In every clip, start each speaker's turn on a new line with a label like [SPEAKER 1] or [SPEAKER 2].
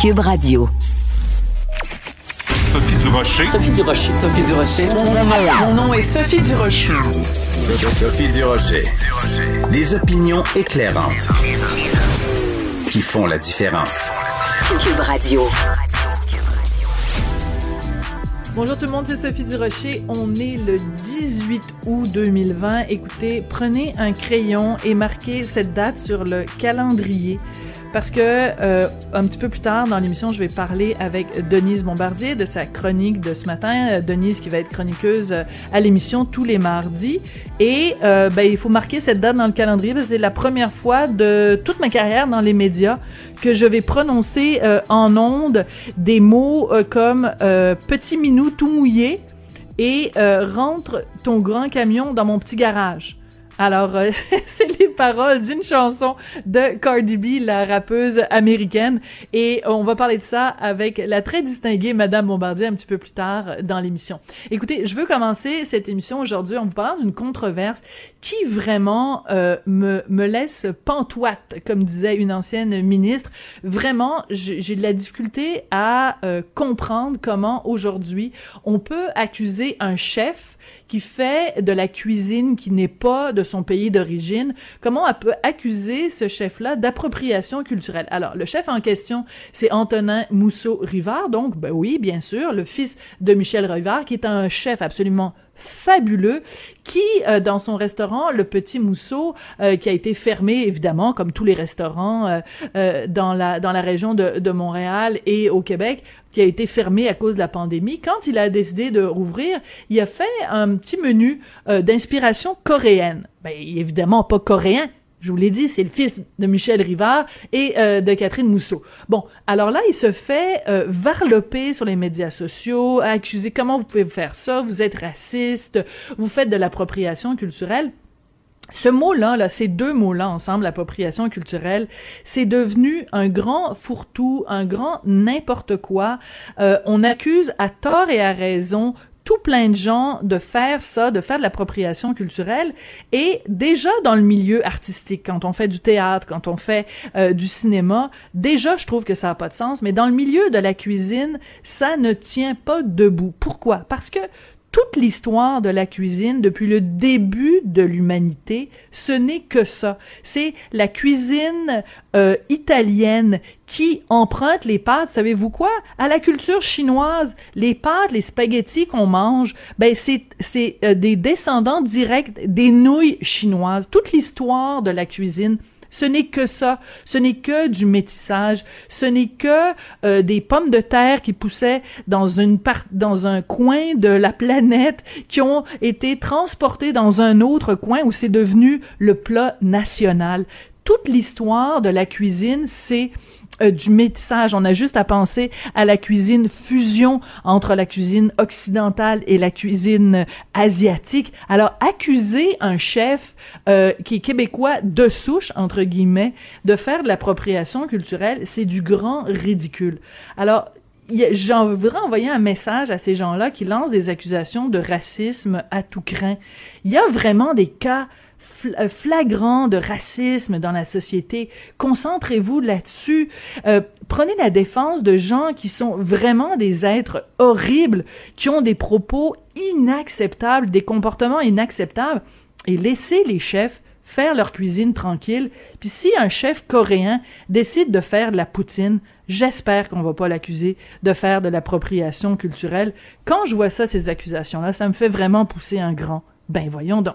[SPEAKER 1] Cube Radio.
[SPEAKER 2] Sophie Durocher.
[SPEAKER 3] Sophie Durocher. Sophie Durocher.
[SPEAKER 4] Mon nom est Sophie Durocher.
[SPEAKER 5] Sophie Durocher. Des opinions éclairantes qui font la différence.
[SPEAKER 1] Cube Radio.
[SPEAKER 4] Bonjour tout le monde, c'est Sophie Durocher. On est le 18 août 2020. Écoutez, prenez un crayon et marquez cette date sur le calendrier parce que euh, un petit peu plus tard dans l'émission, je vais parler avec Denise Bombardier de sa chronique de ce matin. Euh, Denise qui va être chroniqueuse euh, à l'émission tous les mardis. Et ben, il faut marquer cette date dans le calendrier parce que c'est la première fois de toute ma carrière dans les médias que je vais prononcer en ondes des mots comme petit minou tout mouillé et rentre ton grand camion dans mon petit garage. Alors, euh, c'est les paroles d'une chanson de Cardi B, la rappeuse américaine. Et on va parler de ça avec la très distinguée Madame Bombardier un petit peu plus tard dans l'émission. Écoutez, je veux commencer cette émission aujourd'hui en vous parlant d'une controverse qui vraiment euh, me, me laisse pantoite, comme disait une ancienne ministre. Vraiment, j'ai de la difficulté à euh, comprendre comment aujourd'hui on peut accuser un chef qui fait de la cuisine qui n'est pas de son pays d'origine, comment on peut accuser ce chef-là d'appropriation culturelle? Alors, le chef en question, c'est Antonin Mousseau-Rivard, donc, ben oui, bien sûr, le fils de Michel Rivard, qui est un chef absolument fabuleux qui, euh, dans son restaurant, le Petit Mousseau, euh, qui a été fermé, évidemment, comme tous les restaurants euh, euh dans, la, dans la région de, de, Montréal et au Québec, qui a été fermé à cause de la pandémie, quand il a décidé de rouvrir, il a fait un petit menu d'inspiration coréenne. Ben, évidemment pas coréen, je vous l'ai dit, c'est le fils de Michel Rivard et euh, de Catherine Mousseau. Bon, alors là, il se fait euh, varloper sur les médias sociaux, accuser comment vous pouvez faire ça, vous êtes raciste, vous faites de l'appropriation culturelle. Ce mot-là, là, ces deux mots-là ensemble, l'appropriation culturelle, c'est devenu un grand fourre-tout, un grand n'importe quoi. Euh, on accuse à tort et à raison tout plein de gens de faire ça, de faire de l'appropriation culturelle. Et déjà dans le milieu artistique, quand on fait du théâtre, quand on fait euh, du cinéma, déjà je trouve que ça n'a pas de sens. Mais dans le milieu de la cuisine, ça ne tient pas debout. Pourquoi? Parce que toute l'histoire de la cuisine depuis le début de l'humanité, ce n'est que ça. C'est la cuisine euh, italienne qui emprunte les pâtes, savez-vous quoi? À la culture chinoise, les pâtes, les spaghettis qu'on mange, ben c'est c'est euh, des descendants directs des nouilles chinoises. Toute l'histoire de la cuisine ce n'est que ça. Ce n'est que du métissage. Ce n'est que euh, des pommes de terre qui poussaient dans une part, dans un coin de la planète, qui ont été transportées dans un autre coin où c'est devenu le plat national. Toute l'histoire de la cuisine, c'est euh, du métissage. On a juste à penser à la cuisine fusion entre la cuisine occidentale et la cuisine asiatique. Alors, accuser un chef euh, qui est québécois de souche, entre guillemets, de faire de l'appropriation culturelle, c'est du grand ridicule. Alors, j'en voudrais envoyer un message à ces gens-là qui lancent des accusations de racisme à tout craint. Il y a vraiment des cas euh, flagrant de racisme dans la société. Concentrez-vous là-dessus. Euh, prenez la défense de gens qui sont vraiment des êtres horribles, qui ont des propos inacceptables, des comportements inacceptables, et laissez les chefs faire leur cuisine tranquille. Puis si un chef coréen décide de faire de la poutine, j'espère qu'on va pas l'accuser de faire de l'appropriation culturelle. Quand je vois ça, ces accusations-là, ça me fait vraiment pousser un grand. Ben voyons donc.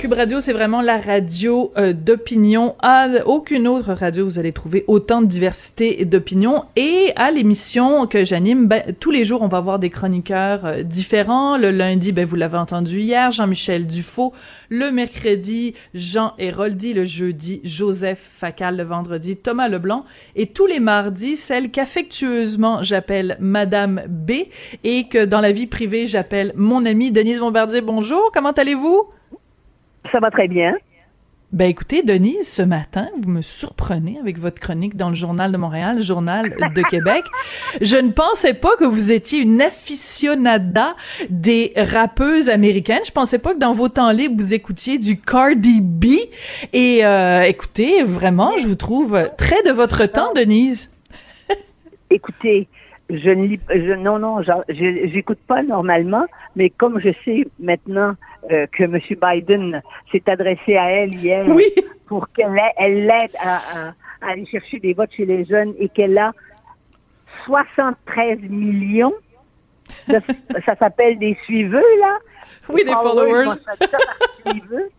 [SPEAKER 4] Cube Radio, c'est vraiment la radio euh, d'opinion. À aucune autre radio, vous allez trouver autant de diversité d'opinion. Et à l'émission que j'anime, ben, tous les jours, on va voir des chroniqueurs euh, différents. Le lundi, ben, vous l'avez entendu hier, Jean-Michel Dufaux. Le mercredi, Jean Héroldi. Le jeudi, Joseph Facal. Le vendredi, Thomas Leblanc. Et tous les mardis, celle qu'affectueusement j'appelle Madame B et que dans la vie privée, j'appelle mon amie Denise Bombardier. Bonjour, comment allez-vous?
[SPEAKER 6] Ça va très bien.
[SPEAKER 4] Ben écoutez, Denise, ce matin, vous me surprenez avec votre chronique dans le Journal de Montréal, Journal de Québec. Je ne pensais pas que vous étiez une aficionada des rappeuses américaines. Je pensais pas que dans vos temps libres, vous écoutiez du Cardi B. Et euh, écoutez, vraiment, je vous trouve très de votre temps, Denise.
[SPEAKER 2] Écoutez, je ne lis, je, non, non, j'écoute pas normalement, mais comme je sais maintenant euh, que M. Biden s'est adressé à elle hier pour qu'elle elle l'aide à, à, aller chercher des votes chez les jeunes et qu'elle a 73 millions, ça, s'appelle des suiveux, là.
[SPEAKER 4] Oui, des followers.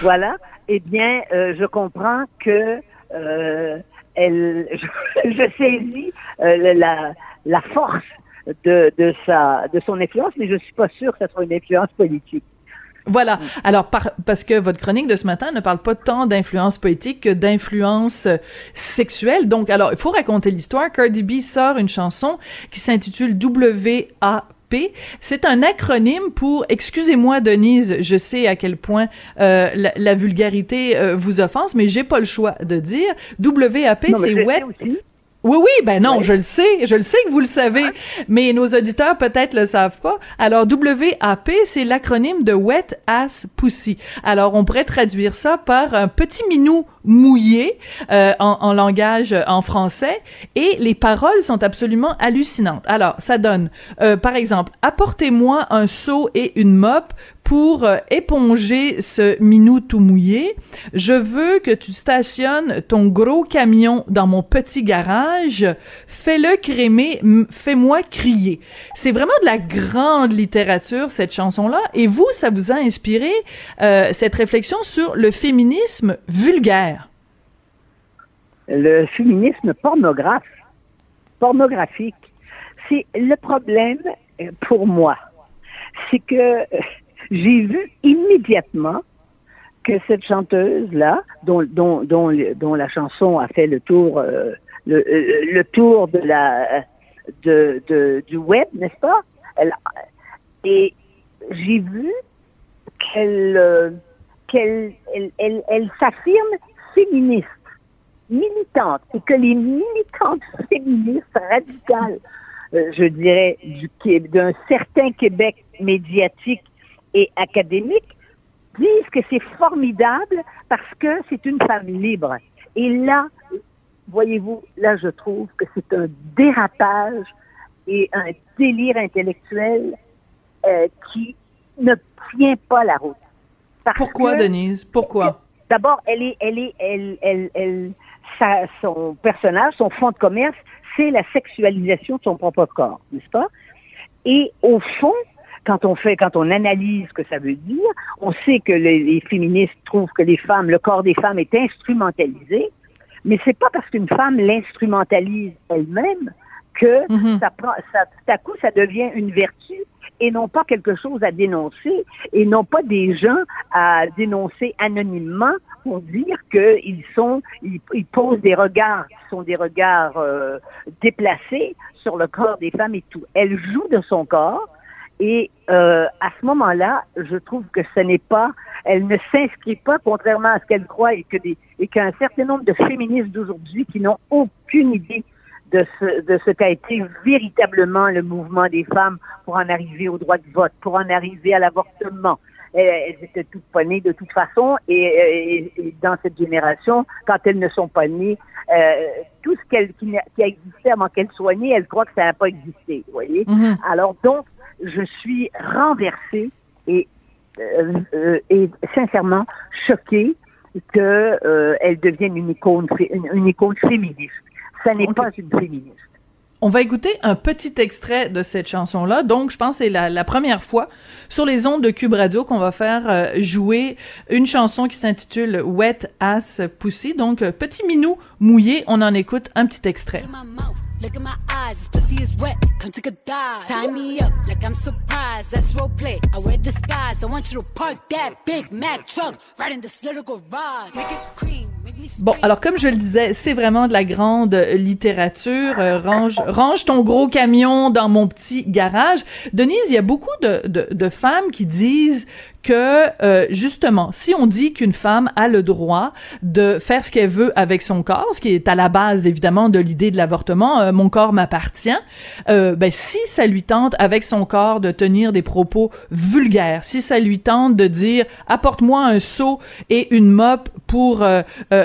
[SPEAKER 2] voilà. Eh bien, euh, je comprends que euh, elle, je, saisis euh, la, la force de, de, sa, de son influence, mais je suis pas sûre que ce soit une influence politique.
[SPEAKER 4] Voilà. Alors, parce que votre chronique de ce matin ne parle pas tant d'influence politique que d'influence euh, sexuelle. Donc, alors, il faut raconter l'histoire. Cardi B sort une chanson qui s'intitule WA c'est un acronyme pour, excusez-moi Denise, je sais à quel point euh, la, vulgarité euh, vous offense, mais j'ai pas le choix de dire. WAP, c'est Wet. Oui, oui, ben non, je le sais, je le sais que vous le savez, mais nos auditeurs peut-être le savent pas. Alors WAP, c'est l'acronyme de Wet Ass Pussy. Alors on pourrait traduire ça par un petit minou mouillé euh, en, en, langage en français, et les paroles sont absolument hallucinantes. Alors ça donne, euh, par exemple, apportez-moi un seau et une mop pour euh, éponger ce minou tout mouillé, je veux que tu stationnes ton gros camion dans mon petit garage. Fais-le crémer, fais-moi crier. C'est vraiment de la grande littérature, cette chanson-là. Et vous, ça vous a inspiré euh, cette réflexion sur le féminisme vulgaire?
[SPEAKER 2] Le féminisme pornographe, pornographique. C'est le problème euh, pour moi. C'est que j'ai vu immédiatement que cette chanteuse-là, dont, la chanson a fait le tour, euh, le, euh, le, tour de la, de, du web, n'est-ce pas? Et j'ai vu qu'elle, euh, qu'elle, elle, elle, elle s'affirme féministe, militante, et que les militantes féministes radicales, je dirais, d'un certain Québec médiatique et académiques disent que c'est formidable parce que c'est une femme libre. Et là, voyez-vous, là, je trouve que c'est un dérapage et un délire intellectuel euh, qui ne tient pas la route.
[SPEAKER 4] Pourquoi, Denise? Pourquoi?
[SPEAKER 2] D'abord, elle est, elle est, elle, elle, elle, son personnage, son fond de commerce, c'est la sexualisation de son propre corps, n'est-ce pas? Et au fond, quand on fait, quand on analyse ce que ça veut dire, on sait que les, féministes trouvent que les femmes, le corps des femmes est instrumentalisé, mais c'est pas parce qu'une femme l'instrumentalise elle-même que mhm. ça prend, ça, tout à coup, ça devient une vertu et non pas quelque chose à dénoncer et non pas des gens à dénoncer anonymement pour dire qu'ils sont, ils, posent des regards qui sont des regards euh, déplacés sur le corps des femmes et tout. Elle joue de son corps, et euh, à ce moment-là, je trouve que ce n'est pas, elle ne s'inscrit pas, contrairement à ce qu'elle croit, et que des, et qu'un certain nombre de féministes d'aujourd'hui qui n'ont aucune idée de ce, de ce qu'a été véritablement le mouvement des femmes pour en arriver au droit de vote, pour en arriver à l'avortement. Elles, étaient toutes pas nées de toute façon, et, et, dans cette génération, quand elles ne sont pas nées, euh, tout ce qui, qui, a existé avant qu'elles soient nées, elles croient que ça n'a pas existé, vous voyez. Mm-hmm. Alors donc, je suis renversée et, euh, euh, et sincèrement choquée qu'elle euh, devienne une icône, une, icône féministe. Ça n'est pas une féministe.
[SPEAKER 4] On va écouter un petit extrait de cette chanson-là. Donc, je pense que c'est la, première fois sur les ondes de Cube Radio qu'on va faire euh, jouer une chanson qui s'intitule Wet Ass Pussy. Donc, petit minou mouillé. On en écoute un petit extrait. Look at my eyes, this pussy is wet, come take a dive. Tie me up like I'm surprised, that's role play. I wear disguise, I want you to park that Big Mac truck right in this little garage. Make it cream, Bon, alors comme je le disais, c'est vraiment de la grande littérature. Euh, range, range ton gros camion dans mon petit garage. Denise, il y a beaucoup de, de, de femmes qui disent que euh, justement, si on dit qu'une femme a le droit de faire ce qu'elle veut avec son corps, ce qui est à la base évidemment de l'idée de l'avortement, euh, mon corps m'appartient, euh, ben si ça lui tente avec son corps de tenir des propos vulgaires, si ça lui tente de dire apporte-moi un seau et une mop pour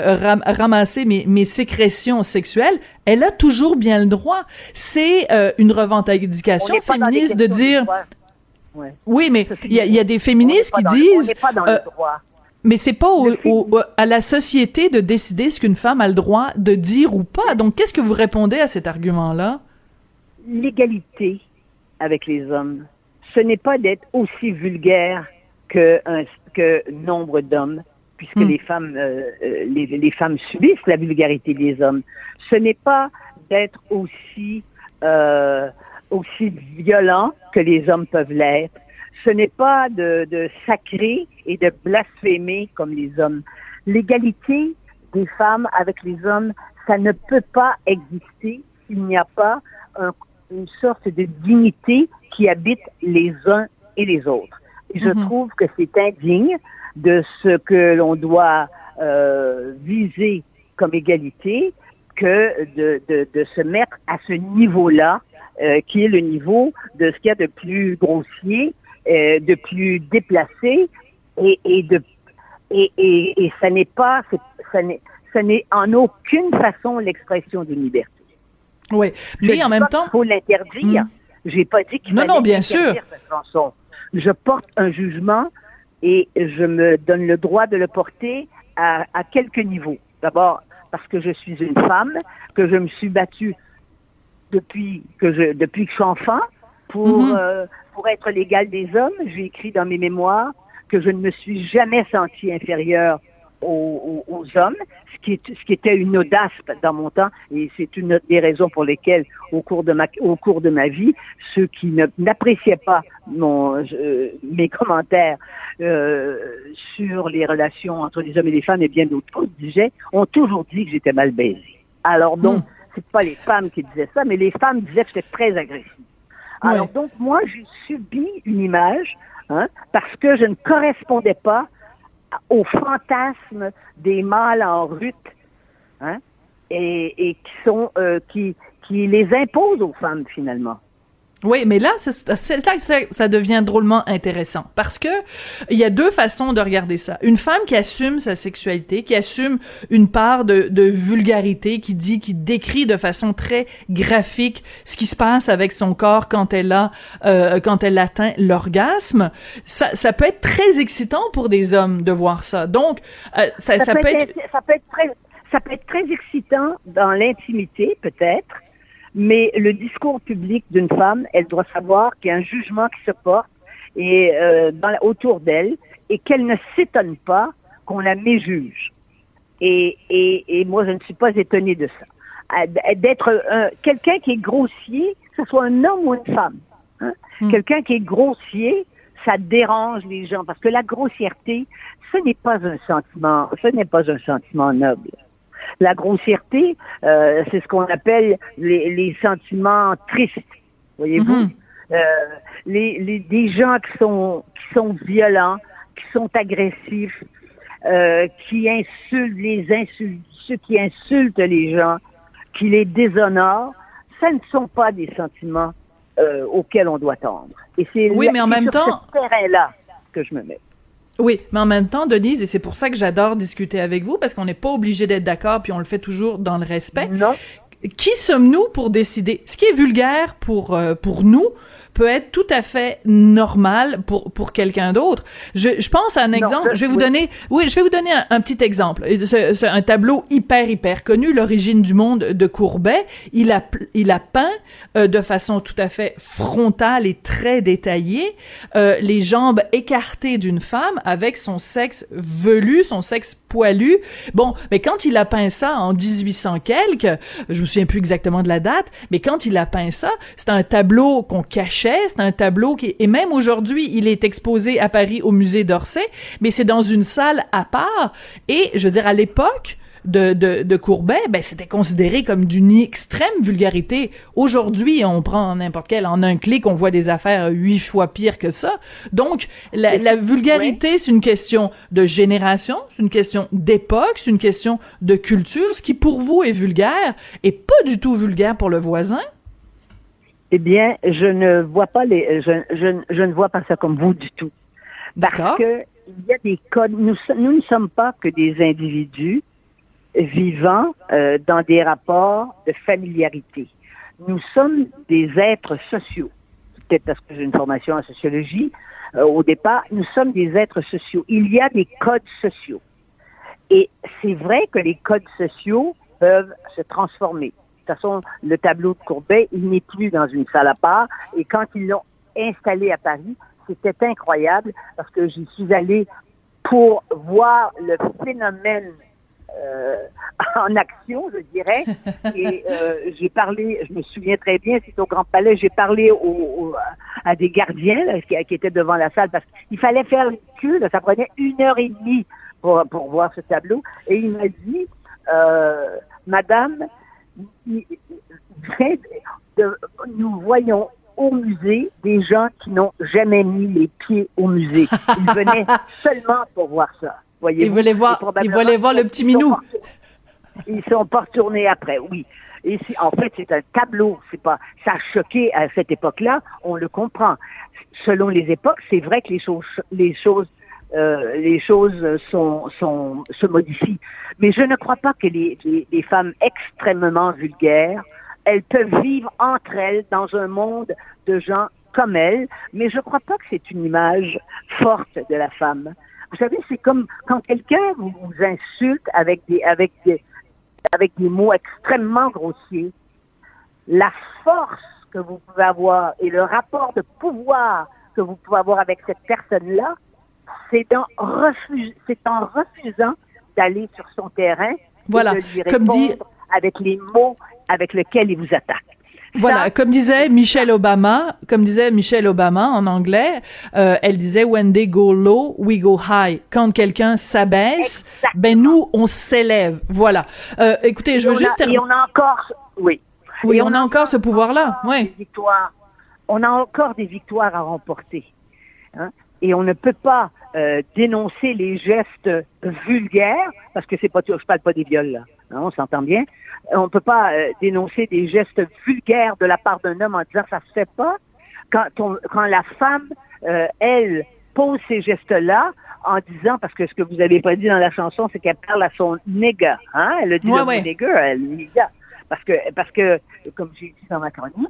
[SPEAKER 4] ramasser mes, mes sécrétions sexuelles, elle a toujours bien le droit. C'est une revendication féministe de dire oui, mais il y, a des féministes qui disent.
[SPEAKER 2] Euh,
[SPEAKER 4] mais c'est pas à la société de décider ce qu'une femme a le droit de dire ou pas. Donc, qu'est-ce que vous répondez à cet argument-là?
[SPEAKER 2] L'égalité avec les hommes, ce n'est pas d'être aussi vulgaire que, un, que nombre d'hommes, puisque hmm. les femmes, euh, euh, les, femmes subissent la vulgarité des hommes. Ce n'est pas d'être aussi aussi violent que les hommes peuvent l'être. Ce n'est pas de, de sacrer et de blasphémer comme les hommes. L'égalité des femmes avec les hommes, ça ne peut pas exister s'il n'y a pas une sorte de dignité qui habite les uns et les autres. je mhm. trouve que c'est indigne de ce que l'on doit euh, viser comme égalité que de, de, de se mettre à ce niveau-là euh, qui est le niveau de ce qu'il y a de plus grossier, euh, de plus déplacé, et, et de et, et, et ça n'est pas, ça n'est, ça n'est en aucune façon l'expression d'une liberté.
[SPEAKER 4] Oui, mais en même temps,
[SPEAKER 2] il faut l'interdire. Hmm. J'ai pas dit qu'il
[SPEAKER 4] non, non, bien sûr.
[SPEAKER 2] cette chanson. Je porte un jugement et je me donne le droit de le porter à, à quelques niveaux. D'abord, parce que je suis une femme, que je me suis battue depuis que je depuis que je suis enfant pour mhm. euh, pour être l'égal des hommes. J'ai écrit dans mes mémoires que je ne me suis jamais senti inférieure aux, aux, hommes, ce qui, est, ce qui était une audace dans mon temps, et c'est une des raisons pour lesquelles, au cours de ma, au cours de ma vie, ceux qui n'appréciaient pas mon, euh, mes commentaires euh, sur les relations entre les hommes et les femmes et bien d'autres disaient, ont toujours dit que j'étais mal baisée. Alors donc, hmm c'est pas les femmes qui disaient ça, mais les femmes disaient que j'étais très agressive. Alors donc moi, j'ai subi une image hein, parce que je ne correspondais pas au fantasme des mâles en rut, hein, et, euh, qui les imposent aux femmes finalement.
[SPEAKER 4] Oui, mais là, c'est là que ça, ça, devient drôlement intéressant parce que il y a deux façons de regarder ça. Une femme qui assume sa sexualité, qui assume une part de, de vulgarité, qui dit, qui décrit de façon très graphique ce qui se passe avec son corps quand elle a, euh, quand elle atteint l'orgasme. Ça, ça peut être très excitant pour des hommes de voir ça. Donc, euh, ça, ça, peut, être,
[SPEAKER 2] ça peut être très, ça peut être très excitant dans l'intimité, peut-être mais le discours public d'une femme, elle doit savoir qu'il y a un jugement qui se porte et euh, dans, autour d'elle et qu'elle ne s'étonne pas qu'on la méjuge. Et, et, et moi, je ne suis pas étonnée de ça. D'être quelqu'un qui est grossier, que ce soit un homme ou une femme. Hein? Hmm. Quelqu'un qui est grossier, ça dérange les gens parce que la grossièreté, ce n'est pas un sentiment, ce n'est pas un sentiment noble. La grossièreté, euh, c'est ce qu'on appelle les, sentiments tristes, voyez-vous? Mhm. Euh, les, les, des gens qui sont, qui sont violents, qui sont agressifs, euh, qui insultent les insultes, ceux qui insultent les gens, qui les déshonorent, ce ne sont pas des sentiments auxquels on doit tendre.
[SPEAKER 4] Et c'est oui, mais en même temps,
[SPEAKER 2] ce terrain-là que je me mets.
[SPEAKER 4] Oui, mais en même temps, Denise, et c'est pour ça que j'adore discuter avec vous, parce qu'on n'est pas obligé d'être d'accord, puis on le fait toujours dans le respect.
[SPEAKER 2] Non.
[SPEAKER 4] Qui sommes-nous pour décider? Ce qui est vulgaire pour, euh, pour nous, peut être tout à fait normal pour pour quelqu'un d'autre. Je, je pense à un exemple. je vais vous donner, oui, je vais vous donner un, petit exemple. C'est un tableau hyper hyper connu, l'origine du monde de Courbet. Il a il a peint euh, de façon tout à fait frontale et très détaillée euh, les jambes écartées d'une femme avec son sexe velu, son sexe poilu. Bon, mais quand il a peint ça en 1800 quelques, je me souviens plus exactement de la date, mais quand il a peint ça, c'est un tableau qu'on cachait c'est un tableau qui, et même aujourd'hui, il est exposé à Paris au musée d'Orsay, mais c'est dans une salle à part. Et, je veux dire, à l'époque, de, de, de Courbet, ben c'était considéré comme d'une extrême vulgarité. Aujourd'hui, on prend n'importe quel, en un clic, on voit des affaires huit fois pires que ça. Donc, la, la vulgarité, c'est une question de génération, c'est une question d'époque, c'est une question de culture. Ce qui, pour vous, est vulgaire, est pas du tout vulgaire pour le voisin.
[SPEAKER 2] Eh bien, je ne vois pas les, je, je, je ne vois pas ça comme vous du tout. Parce que il y a des codes. Nous, nous ne sommes pas que des individus vivant euh, dans des rapports de familiarité. Nous sommes des êtres sociaux. Peut-être parce que j'ai une formation en sociologie. Euh, au départ, nous sommes des êtres sociaux. Il y a des codes sociaux. Et c'est vrai que les codes sociaux peuvent se transformer. De toute façon, le tableau de Courbet, il n'est plus dans une salle à part. Et quand ils l'ont installé à Paris, c'était incroyable parce que j'y suis allée pour voir le phénomène euh, en action, je dirais. Et euh, j'ai parlé, je me souviens très bien, c'est au Grand Palais, j'ai parlé au, à des gardiens là, qui, qui, étaient devant la salle parce qu'il fallait faire le cul, ça prenait une heure et demie pour, pour voir ce tableau. Et il m'a dit, euh, Madame, nous voyons au musée des gens qui n'ont jamais mis les pieds au musée. Ils venaient seulement pour voir ça.
[SPEAKER 4] Voyez ils voulaient voir, ils voulaient voir le petit minou.
[SPEAKER 2] Ils sont pas retournés après, oui. Et en fait, c'est un tableau. C'est pas, ça a choqué à cette époque-là. On le comprend. Selon les époques, c'est vrai que les choses, les choses, euh, les choses se modifient. Mais je ne crois pas que les, femmes extrêmement vulgaires elles peuvent vivre entre elles dans un monde de gens comme elles, mais je ne crois pas que c'est une image forte de la femme. Vous savez, c'est comme quand quelqu'un vous, insulte avec des mots extrêmement grossiers. La force que vous pouvez avoir et le rapport de pouvoir que vous pouvez avoir avec cette personne-là, c'est en, refusant d'aller sur son terrain
[SPEAKER 4] voilà.
[SPEAKER 2] et de lui répondre comme dit... avec les mots avec lequel il vous attaque.
[SPEAKER 4] Voilà, comme disait Michelle Obama, comme disait Michelle Obama en anglais, euh, elle disait when they go low, we go high. Quand quelqu'un s'abaisse, ben nous on s'élève. Voilà. Euh, écoutez, je veux juste.
[SPEAKER 2] et on a encore, oui.
[SPEAKER 4] Oui, on, a encore ce pouvoir-là. Oui.
[SPEAKER 2] On a encore des victoires à remporter. Hein? Et on ne peut pas euh, dénoncer les gestes vulgaires parce que c'est pas, je parle pas des viols là. Hein, on s'entend bien on ne peut pas euh, dénoncer des gestes vulgaires de la part d'un homme en disant ça se fait pas. Quand, quand la femme, euh, elle, pose ces gestes-là en disant, parce que ce que vous avez pas dit dans la chanson, c'est qu'elle parle à son nigga, hein? Elle a dit
[SPEAKER 4] ouais,
[SPEAKER 2] le nigga, elle nigga. Parce que, parce que, comme j'ai dit dans ma chronique,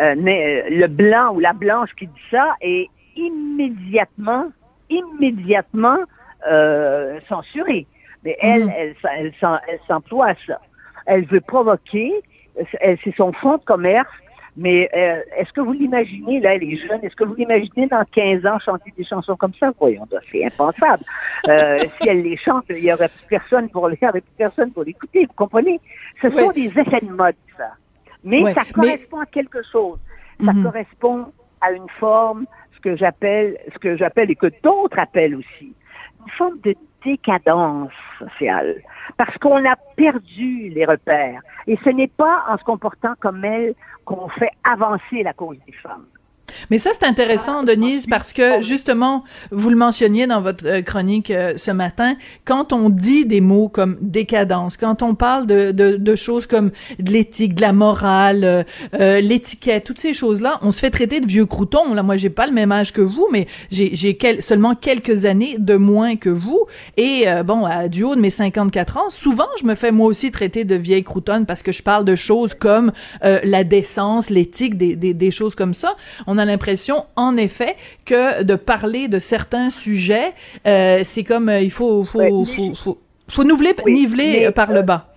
[SPEAKER 2] euh, mais, le blanc ou la blanche qui dit ça est immédiatement, immédiatement euh, censuré. Mais elle, mm-hmm. elle, elle, elle s'emploie à ça elle veut provoquer, c'est son fonds de commerce, mais euh, est-ce que vous l'imaginez, là, les jeunes, est-ce que vous l'imaginez dans 15 ans chanter des chansons comme ça? Voyons, c'est impensable. Euh, si elle les chante, il n'y aurait plus personne pour les, plus personne pour l'écouter, vous comprenez? Ce sont des effets de mode, ça. Mais ça correspond à quelque chose. Ça mhm. correspond à une forme, que j'appelle, ce que j'appelle et que d'autres appellent aussi, une forme de décadence sociale, parce qu'on a perdu les repères. Et ce n'est pas en se comportant comme elle qu'on fait avancer la cause des femmes.
[SPEAKER 4] Mais ça, c'est intéressant, Denise, parce que justement, vous le mentionniez dans votre euh, chronique euh, ce matin, quand on dit des mots comme décadence, quand on parle de, de, choses comme de l'éthique, de la morale, euh, l'étiquette, toutes ces choses-là, on se fait traiter de vieux croutons. Là, moi, j'ai pas le même âge que vous, mais j'ai quel, seulement quelques années de moins que vous. Et bon, à, du haut de mes 54 ans, souvent, je me fais moi aussi traiter de vieille croutonne parce que je parle de choses comme la décence, l'éthique, des, des, des, choses comme ça. On a l'impression, en effet, que de parler de certains sujets, euh, c'est comme euh, il faut faut, faut, faut, niveler, par le euh, bas.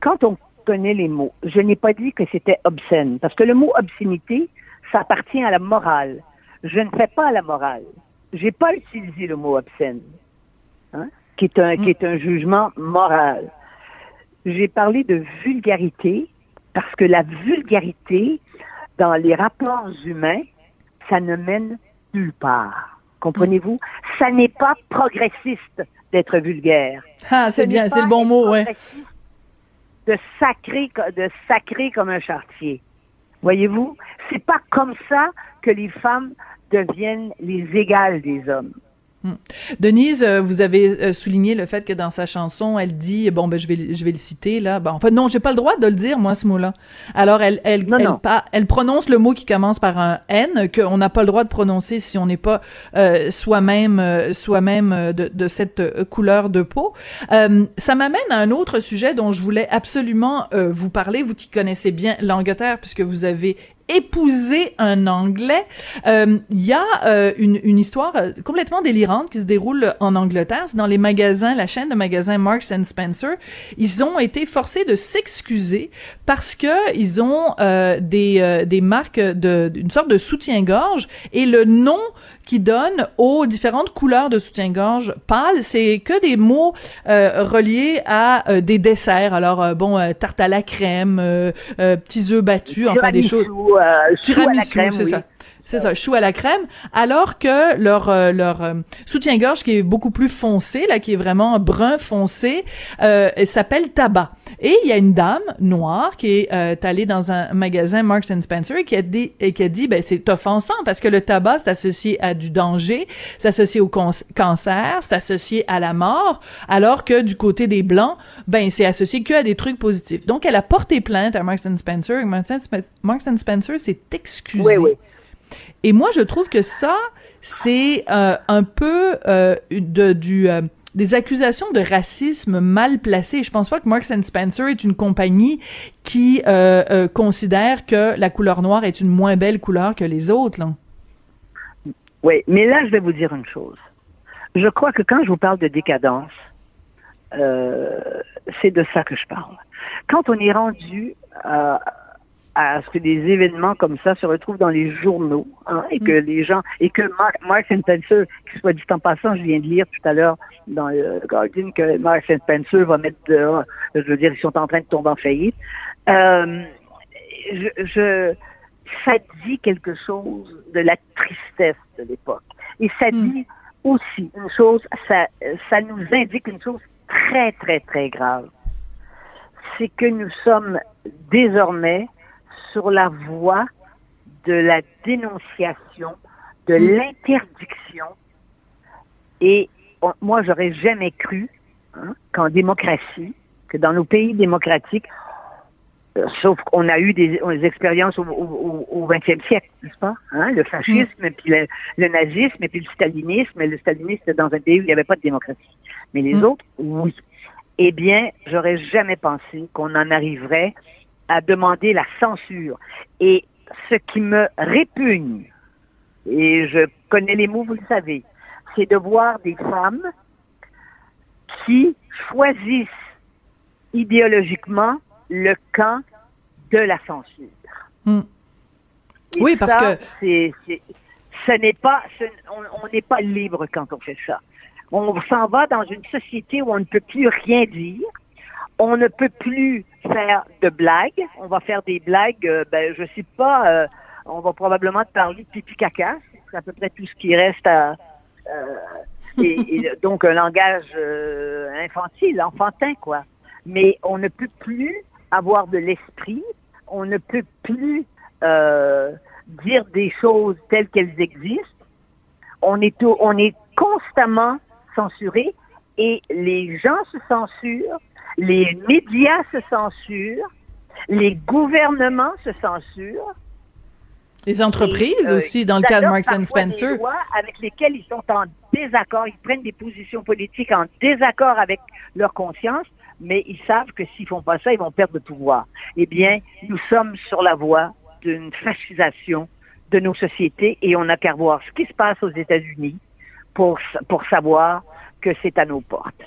[SPEAKER 2] Quand on connaît les mots, je n'ai pas dit que c'était obscène, parce que le mot obscénité, ça appartient à la morale. Je ne fais pas la morale. J'ai pas utilisé le mot obscène, hein, qui est un qui est un jugement moral. J'ai parlé de vulgarité parce que la vulgarité, dans les rapports humains, ça ne mène nulle part. Comprenez-vous? Ça n'est pas progressiste d'être vulgaire.
[SPEAKER 4] Ah, c'est bien, c'est le bon mot, ouais.
[SPEAKER 2] De sacrer, de sacrer comme un chartier. Voyez-vous, c'est pas comme ça que les femmes deviennent les égales des hommes.
[SPEAKER 4] Hmm. Denise, euh, vous avez euh, souligné le fait que dans sa chanson, elle dit bon ben je vais je vais le citer là. Ben, en fait non, j'ai pas le droit de le dire moi ce mot-là. Alors elle elle elle, elle, prononce le mot qui commence par un N qu'on n'a pas le droit de prononcer si on n'est pas euh, soi-même soi-même de, de cette couleur de peau. ça m'amène à un autre sujet dont je voulais absolument vous parler, vous qui connaissez bien l'Angleterre puisque vous avez épouser un Anglais. Il euh, y a euh, une, une, histoire euh, complètement délirante qui se déroule en Angleterre. C'est dans les magasins, la chaîne de magasins Marks and Spencer. Ils ont été forcés de s'excuser parce que ils ont des, des marques de d'une sorte de soutien-gorge et le nom qui donne aux différentes couleurs de soutien-gorge pâle. C'est que des mots euh, reliés à euh, des desserts. Alors, euh, bon, tarte à la crème, petits œufs battus, enfin des choses.
[SPEAKER 2] Tiramisu, c'est ça
[SPEAKER 4] c'est ça, chou à la crème, alors que leur euh, leur euh, soutien-gorge qui est beaucoup plus foncé, là, qui est vraiment brun foncé, euh, s'appelle tabac. Et il y a une dame noire qui est euh, allée dans un magasin Marks and Spencer et qui a dit et qui a dit ben c'est offensant parce que le tabac c'est associé à du danger, c'est associé au cancer, c'est associé à la mort, alors que du côté des blancs, ben c'est associé que à des trucs positifs. Donc elle a porté plainte à Marks and Spencer. Marks and Spencer s'est excusé.
[SPEAKER 2] Oui, oui.
[SPEAKER 4] Et moi, je trouve que ça, c'est euh, un peu euh, euh, des accusations de racisme mal placées. Je pense pas que Marks Spencer est une compagnie qui considère que la couleur noire est une moins belle couleur que les autres.
[SPEAKER 2] Oui, mais là, je vais vous dire une chose. Je crois que quand je vous parle de décadence, c'est de ça que je parle. Quand on est rendu à ce que des événements comme ça se retrouvent dans les journaux hein, et que mm. les gens et que Mark, Mark Spencer, qui soit dit en passant, je viens de lire tout à l'heure dans le Guardian que Mark Spencer va mettre dehors, je veux dire, ils sont en train de tomber en faillite. Euh, je, je, ça dit quelque chose de la tristesse de l'époque. Et ça mm. dit aussi une chose, ça, ça nous indique une chose très, très, très grave. C'est que nous sommes désormais sur la voie de la dénonciation, de mm. l'interdiction. Et moi, j'aurais jamais cru hein, qu'en démocratie, que dans nos pays démocratiques, euh, sauf qu'on a eu des, expériences au, XXe siècle, n'est-ce pas? Hein, le fascisme, mm. puis le, nazisme, et puis le stalinisme. Le stalinisme, dans un pays où il n'y avait pas de démocratie. Mais les mm. autres, oui. Eh bien, j'aurais jamais pensé qu'on en arriverait à demander la censure. Et ce qui me répugne, et je connais les mots, vous le savez, c'est de voir des femmes qui choisissent idéologiquement le camp de la censure.
[SPEAKER 4] Hmm. Oui, parce que
[SPEAKER 2] c'est, ce n'est pas, on n'est pas libre quand on fait ça. On s'en va dans une société où on ne peut plus rien dire, on ne peut plus faire de blagues. On va faire des blagues, euh, ben, je sais pas, euh, on va probablement te parler de pipi caca. C'est à peu près tout ce qui reste à. Euh, et, donc, un langage infantile, enfantin, quoi. Mais on ne peut plus avoir de l'esprit. On ne peut plus dire des choses telles qu'elles existent. On est, on est constamment censuré et les gens se censurent les médias se censurent, les gouvernements se censurent.
[SPEAKER 4] Les entreprises euh, aussi, dans le cas de Marks Spencer.
[SPEAKER 2] Des lois avec lesquelles ils sont en désaccord, ils prennent des positions politiques en désaccord avec leur conscience, mais ils savent que s'ils font pas ça, ils vont perdre le pouvoir. Eh bien, nous sommes sur la voie d'une fascisation de nos sociétés et on n'a qu'à voir ce qui se passe aux États-Unis pour, pour savoir que c'est à nos portes.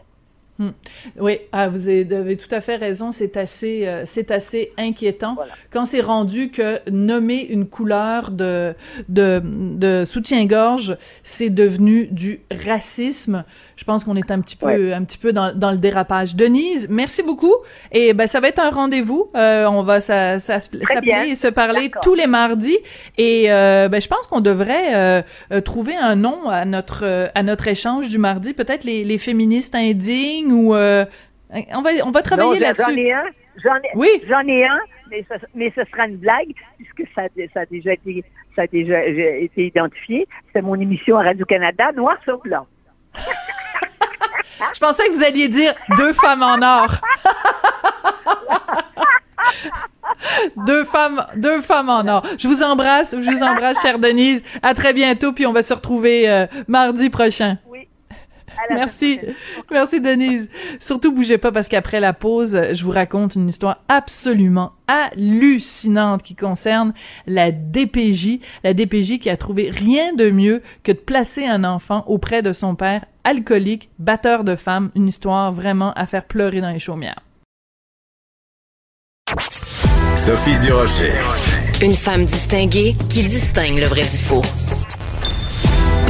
[SPEAKER 4] Hmm. Oui, ah, vous avez tout à fait raison. C'est assez, euh, c'est assez inquiétant quand c'est rendu que nommer une couleur de de, de soutien-gorge, c'est devenu du racisme. Je pense qu'on est un petit peu, un petit peu dans, dans, le dérapage. Denise, merci beaucoup. Et ben ça va être un rendez-vous. Euh, on va s'appeler et se parler tous les mardis. Et euh, ben je pense qu'on devrait trouver un nom à notre à notre échange du mardi. Peut-être les, les féministes indignes ou euh, on va on va travailler là-dessus.
[SPEAKER 7] J'en ai oui. J'en ai un, mais ce, mais ce sera une blague puisque ça, ça a déjà été ça a déjà été identifié. C'est mon émission à Radio Canada, Noir sur blanc.
[SPEAKER 4] Je pensais que vous alliez dire deux femmes en or. deux femmes, deux femmes en or. Je vous embrasse, je vous embrasse, chère Denise. À très bientôt, puis on va se retrouver euh, mardi prochain. Merci. Merci, Denise. Surtout, bougez pas parce qu'après la pause, je vous raconte une histoire absolument hallucinante qui concerne la DPJ. La DPJ qui a trouvé rien de mieux que de placer un enfant auprès de son père alcoolique, batteur de femmes. Une histoire vraiment à faire pleurer dans les chaumières.
[SPEAKER 5] Sophie Durocher.
[SPEAKER 1] Une femme distinguée qui distingue le vrai du faux.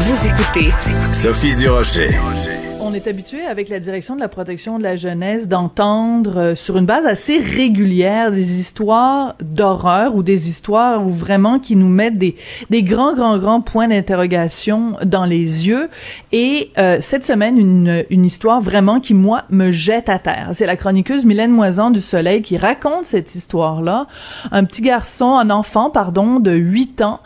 [SPEAKER 1] Vous écoutez
[SPEAKER 5] Sophie Durocher.
[SPEAKER 4] On est habitué avec la direction de la protection de la jeunesse d'entendre euh, sur une base assez régulière des histoires d'horreur ou des histoires où vraiment qui nous mettent des, des grands, grands, grands points d'interrogation dans les yeux. Et euh, cette semaine, une, une histoire vraiment qui, moi, me jette à terre. C'est la chroniqueuse Mylène Moisan du Soleil qui raconte cette histoire-là. Un petit garçon, un enfant, pardon, de 8 ans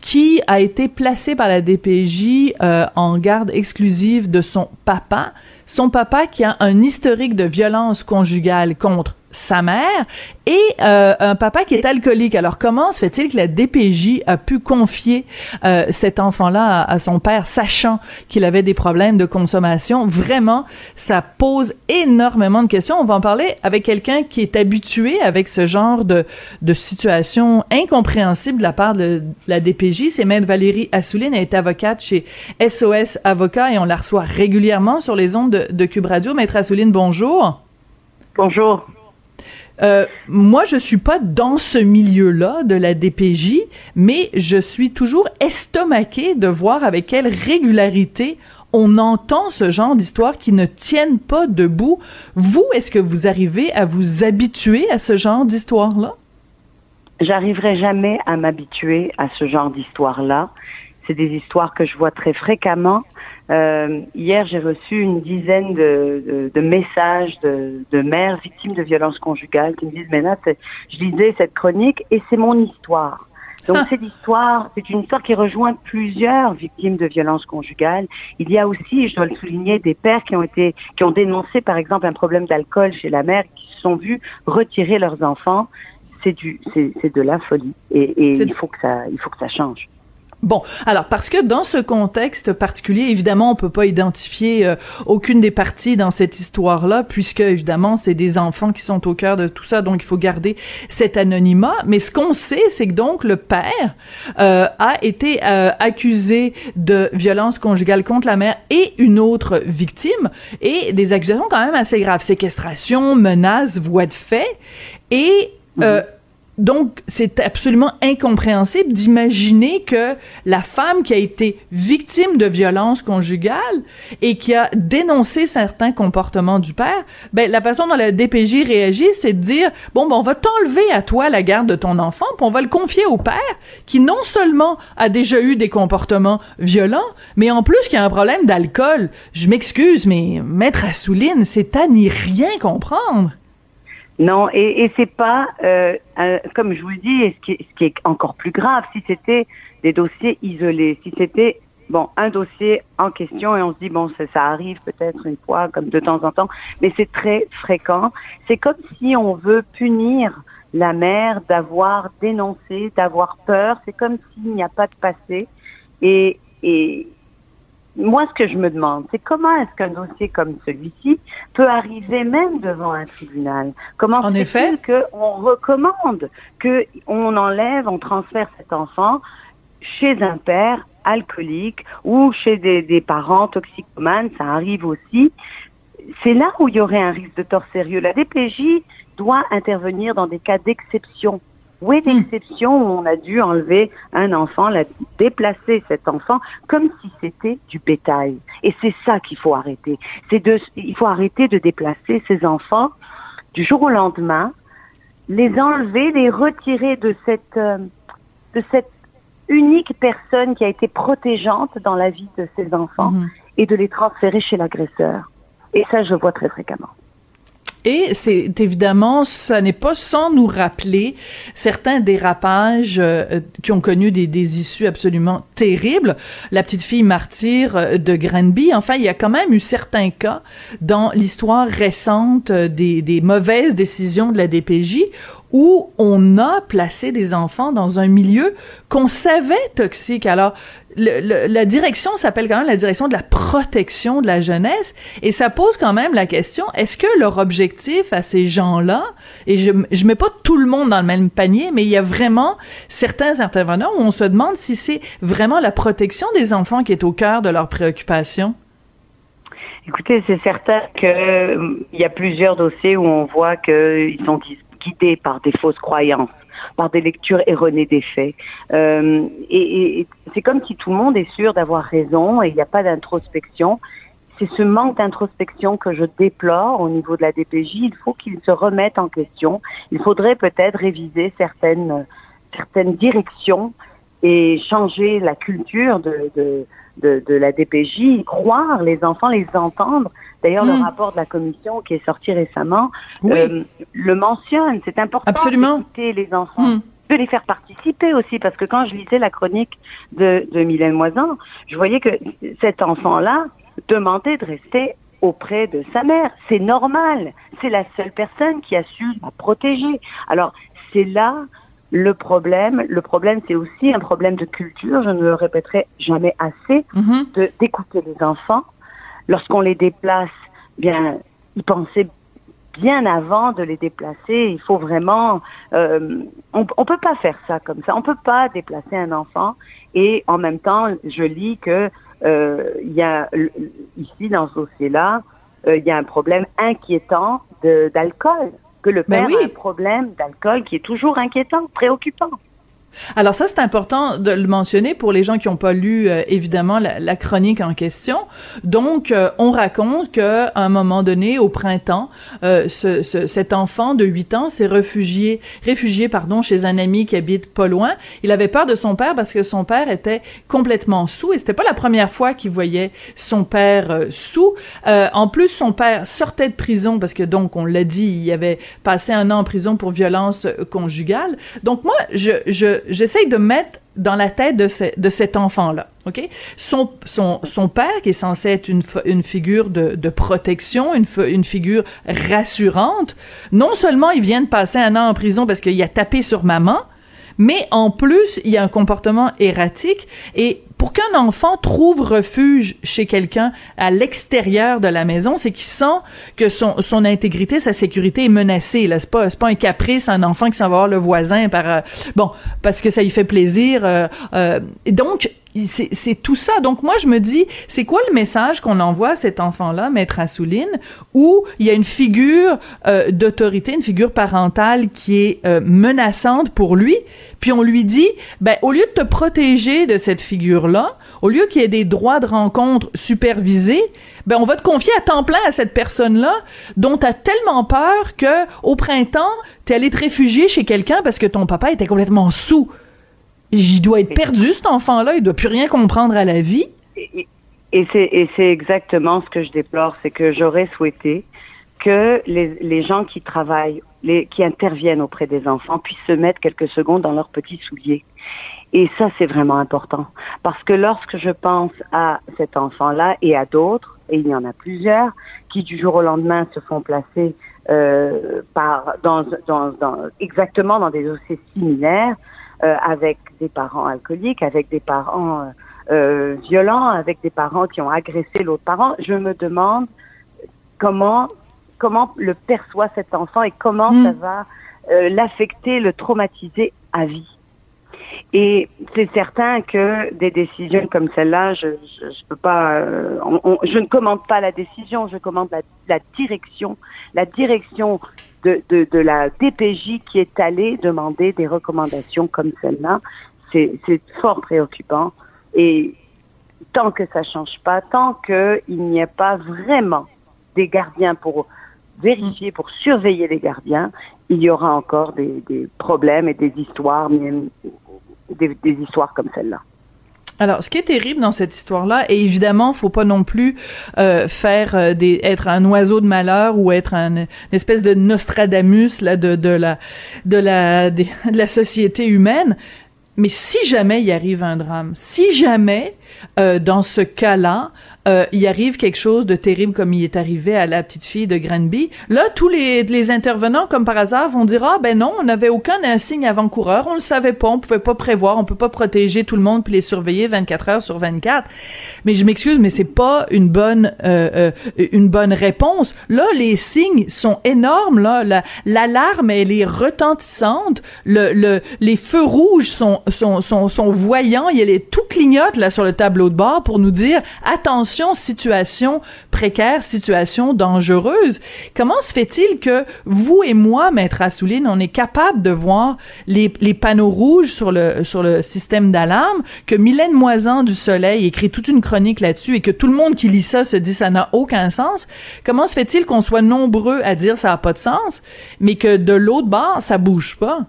[SPEAKER 4] qui a été placé par la DPJ euh, en garde exclusive de son papa. Son papa qui a un historique de violence conjugale contre sa mère et euh, un papa qui est alcoolique. Alors comment se fait-il que la DPJ a pu confier euh, cet enfant-là à, son père, sachant qu'il avait des problèmes de consommation? Vraiment, ça pose énormément de questions. On va en parler avec quelqu'un qui est habitué avec ce genre de, de situation incompréhensible de la part de, la DPJ. C'est Maître Valérie Assouline, elle est avocate chez SOS Avocat et on la reçoit régulièrement sur les ondes de, de Cube Radio. Maître Assouline, bonjour.
[SPEAKER 7] Bonjour.
[SPEAKER 4] Euh, moi, je suis pas dans ce milieu-là de la DPJ, mais je suis toujours estomaquée de voir avec quelle régularité on entend ce genre d'histoires qui ne tiennent pas debout. Vous, est-ce que vous arrivez à vous habituer à ce genre d'histoire-là?
[SPEAKER 7] J'arriverai jamais à m'habituer à ce genre d'histoire-là. C'est des histoires que je vois très fréquemment euh, hier, j'ai reçu une dizaine de, messages de, mères victimes de violences conjugales qui me disent, mais je lisais cette chronique et c'est mon histoire. Donc ah. c'est l'histoire, c'est une histoire qui rejoint plusieurs victimes de violences conjugales. Il y a aussi, je dois le souligner, des pères qui ont été, qui ont dénoncé par exemple un problème d'alcool chez la mère, qui se sont vus retirer leurs enfants. C'est du, c'est de la folie et, et il faut que ça, il faut que ça change.
[SPEAKER 4] Bon, alors parce que dans ce contexte particulier, évidemment, on peut pas identifier euh, aucune des parties dans cette histoire-là, puisque évidemment, c'est des enfants qui sont au cœur de tout ça, donc il faut garder cet anonymat. Mais ce qu'on sait, c'est que donc le père euh, a été euh, accusé de violence conjugale contre la mère et une autre victime, et des accusations quand même assez graves, séquestration, menaces, voies de fait, et mhm. Donc, c'est absolument incompréhensible d'imaginer que la femme qui a été victime de violences conjugales et qui a dénoncé certains comportements du père, ben, la façon dont la DPJ réagit, c'est de dire, bon, ben, on va t'enlever à toi la garde de ton enfant, puis on va le confier au père, qui non seulement a déjà eu des comportements violents, mais en plus qui a un problème d'alcool. Je m'excuse, mais Maître Assouline, c'est à n'y rien comprendre.
[SPEAKER 7] Non, et, et c'est pas, euh, comme je vous le dis, ce qui, ce qui est encore plus grave, si c'était des dossiers isolés, si c'était bon un dossier en question et on se dit bon ça, ça arrive peut-être une fois comme de temps en temps, mais c'est très fréquent. C'est comme si on veut punir la mère d'avoir dénoncé, d'avoir peur. C'est comme s'il n'y a pas de passé et et moi, ce que je me demande, c'est comment est-ce qu'un dossier comme celui-ci peut arriver même devant un tribunal? Comment
[SPEAKER 4] en effet
[SPEAKER 7] qu'on recommande qu'on enlève, on transfère cet enfant chez un père alcoolique ou chez des, des parents toxicomanes, ça arrive aussi. c'est là où il y aurait un risque de tort sérieux. La DPJ doit intervenir dans des cas d'exception. Oui, d'exception où on a dû enlever un enfant, la, déplacer cet enfant comme si c'était du bétail. Et c'est ça qu'il faut arrêter. C'est de, il faut arrêter de déplacer ces enfants du jour au lendemain, les enlever, les retirer de cette, euh, de cette unique personne qui a été protégeante dans la vie de ces enfants mhm. et de les transférer chez l'agresseur. Et ça, je vois très fréquemment.
[SPEAKER 4] Et c'est évidemment, ça n'est pas sans nous rappeler certains dérapages euh, qui ont connu des, des, issues absolument terribles. La petite fille martyre euh, de Granby. Enfin, il y a quand même eu certains cas dans l'histoire récente euh, des, des mauvaises décisions de la DPJ où on a placé des enfants dans un milieu qu'on savait toxique. Alors, la direction s'appelle quand même la direction de la protection de la jeunesse et ça pose quand même la question est-ce que leur objectif à ces gens-là et je je mets pas tout le monde dans le même panier mais il y a vraiment certains intervenants où on se demande si c'est vraiment la protection des enfants qui est au cœur de leurs préoccupations?
[SPEAKER 7] Écoutez, c'est certain qu'il euh, y a plusieurs dossiers où on voit qu'ils sont guidés par des fausses croyances, par des lectures erronées des faits. Euh, et, c'est comme si tout le monde est sûr d'avoir raison et il n'y a pas d'introspection. C'est ce manque d'introspection que je déplore au niveau de la DPJ. Il faut qu'ils se remettent en question. Il faudrait peut-être réviser certaines, certaines directions et changer la culture de, de de, de, la DPJ, croire les enfants, les entendre. D'ailleurs, le hmm. rapport de la commission qui est sorti récemment euh, le mentionne. C'est important d'écouter les enfants. Hmm. de les faire participer aussi, parce que quand je lisais la chronique de, de Mylène Moisan, je voyais que cet enfant-là demandait de rester auprès de sa mère. C'est normal. C'est la seule personne qui a su la protéger. Alors, c'est là le problème, le problème, c'est aussi un problème de culture. Je ne le répéterai jamais assez mhm. de d'écouter les enfants. Lorsqu'on les déplace, bien, y penser bien avant de les déplacer. Il faut vraiment, euh, on, on peut pas faire ça comme ça. On peut pas déplacer un enfant et en même temps, je lis que euh, il y a ici dans ce dossier-là, euh, il y a un problème inquiétant d'alcool que le ben père a un problème d'alcool qui est toujours inquiétant, préoccupant.
[SPEAKER 4] Alors ça, c'est important de le mentionner pour les gens qui n'ont pas lu euh, évidemment la, chronique en question. Donc, euh, on raconte qu'à un moment donné, au printemps, euh, ce, cet enfant de 8 ans s'est réfugié, réfugié pardon, chez un ami qui habite pas loin. Il avait peur de son père parce que son père était complètement sous et c'était pas la première fois qu'il voyait son père sous. en plus, son père sortait de prison parce que donc, on l'a dit, il avait passé un an en prison pour violence conjugale. Donc moi, je, je j'essaye de mettre dans la tête de, cet enfant-là, ok? Son, père, qui est censé être une, figure de, de protection, une, une figure rassurante, non seulement il vient de passer un an en prison parce qu'il a tapé sur maman, mais en plus, il y a un comportement erratique et pour qu'un enfant trouve refuge chez quelqu'un à l'extérieur de la maison, c'est qu'il sent que son, son intégrité, sa sécurité est menacée. Là, c'est pas, c'est pas un caprice, un enfant qui s'en va voir le voisin par, euh, bon, parce que ça lui fait plaisir. Euh, euh, donc, c'est tout ça. Donc moi, je me dis, c'est quoi le message qu'on envoie à cet enfant-là, maître Assouline, où il y a une figure euh, d'autorité, une figure parentale qui est euh, menaçante pour lui, puis on lui dit, ben au lieu de te protéger de cette figure-là, au lieu qu'il y ait des droits de rencontre supervisés, ben on va te confier à temps plein à cette personne-là dont tu as tellement peur que au printemps, tu allé te réfugier chez quelqu'un parce que ton papa était complètement sous. Il doit être perdu, cet enfant-là. Il doit plus rien comprendre à la vie.
[SPEAKER 7] Et, et c'est exactement ce que je déplore, c'est que j'aurais souhaité que les, les, gens qui travaillent, les, qui interviennent auprès des enfants puissent se mettre quelques secondes dans leurs petits souliers. Et ça, c'est vraiment important. Parce que lorsque je pense à cet enfant-là et à d'autres, et il y en a plusieurs, qui du jour au lendemain se font placer euh, par, dans, dans, dans, exactement dans des dossiers similaires, avec des parents alcooliques, avec des parents euh, euh, violents, avec des parents qui ont agressé l'autre parent. Je me demande comment comment le perçoit cet enfant et comment hmm. ça va l'affecter, le traumatiser à vie. Et c'est certain que des décisions comme celle-là, je, je, peux pas, euh, je ne commande pas la décision, je commande la, la direction, la direction de, la DPJ qui est allée demander des recommandations comme celle-là. C'est fort préoccupant. Et tant que ça change pas, tant qu'il n'y a pas vraiment des gardiens pour vérifier, pour surveiller les gardiens, il y aura encore des, problèmes et des histoires, des histoires comme celle-là.
[SPEAKER 4] Alors, ce qui est terrible dans cette histoire-là, et évidemment, faut pas non plus euh, faire euh, des, être un oiseau de malheur ou être un, une espèce de Nostradamus là de, de la de la de la société humaine. Mais si jamais il arrive un drame, si jamais euh, dans ce cas-là, euh, il arrive quelque chose de terrible comme il est arrivé à la petite fille de Granby. Là, tous les, intervenants, comme par hasard, vont dire ah ben non, on n'avait aucun insigne avant-coureur, on le savait pas, on pouvait pas prévoir, on peut pas protéger tout le monde puis les surveiller 24 heures sur 24. Mais je m'excuse, mais c'est pas une bonne euh, euh, une bonne réponse. Là, les signes sont énormes. L'alarme elle est retentissante. Le, le les feux rouges sont sont sont, voyants. Il y tout clignote là sur le tableau de bord pour nous dire attention situation précaire, situation dangereuse. Comment se fait-il que vous et moi, maître Assouline, on est capable de voir les, panneaux rouges sur le, système d'alarme, que Mylène Moisan du Soleil écrit toute une chronique là-dessus et que tout le monde qui lit ça se dit ça n'a aucun sens? Comment se fait-il qu'on soit nombreux à dire ça n'a pas de sens, mais que de l'autre bord, ça bouge pas?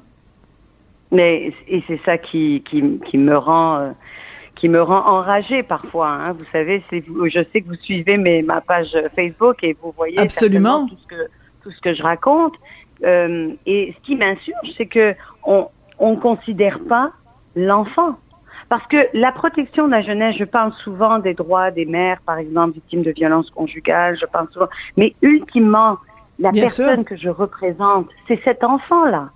[SPEAKER 7] Mais et c'est ça qui me rend euh, qui me rend enragée parfois. Hein. Vous savez, je sais que vous suivez mes, ma page Facebook et vous voyez
[SPEAKER 4] absolument
[SPEAKER 7] tout ce que tout ce que je raconte. Euh, et ce qui m'insurge, c'est que on on considère pas l'enfant. Parce que la protection de la jeunesse, je parle souvent des droits des mères, par exemple, victimes de violences conjugales, je parle souvent, mais ultimement, la personne que je représente, c'est cet enfant-là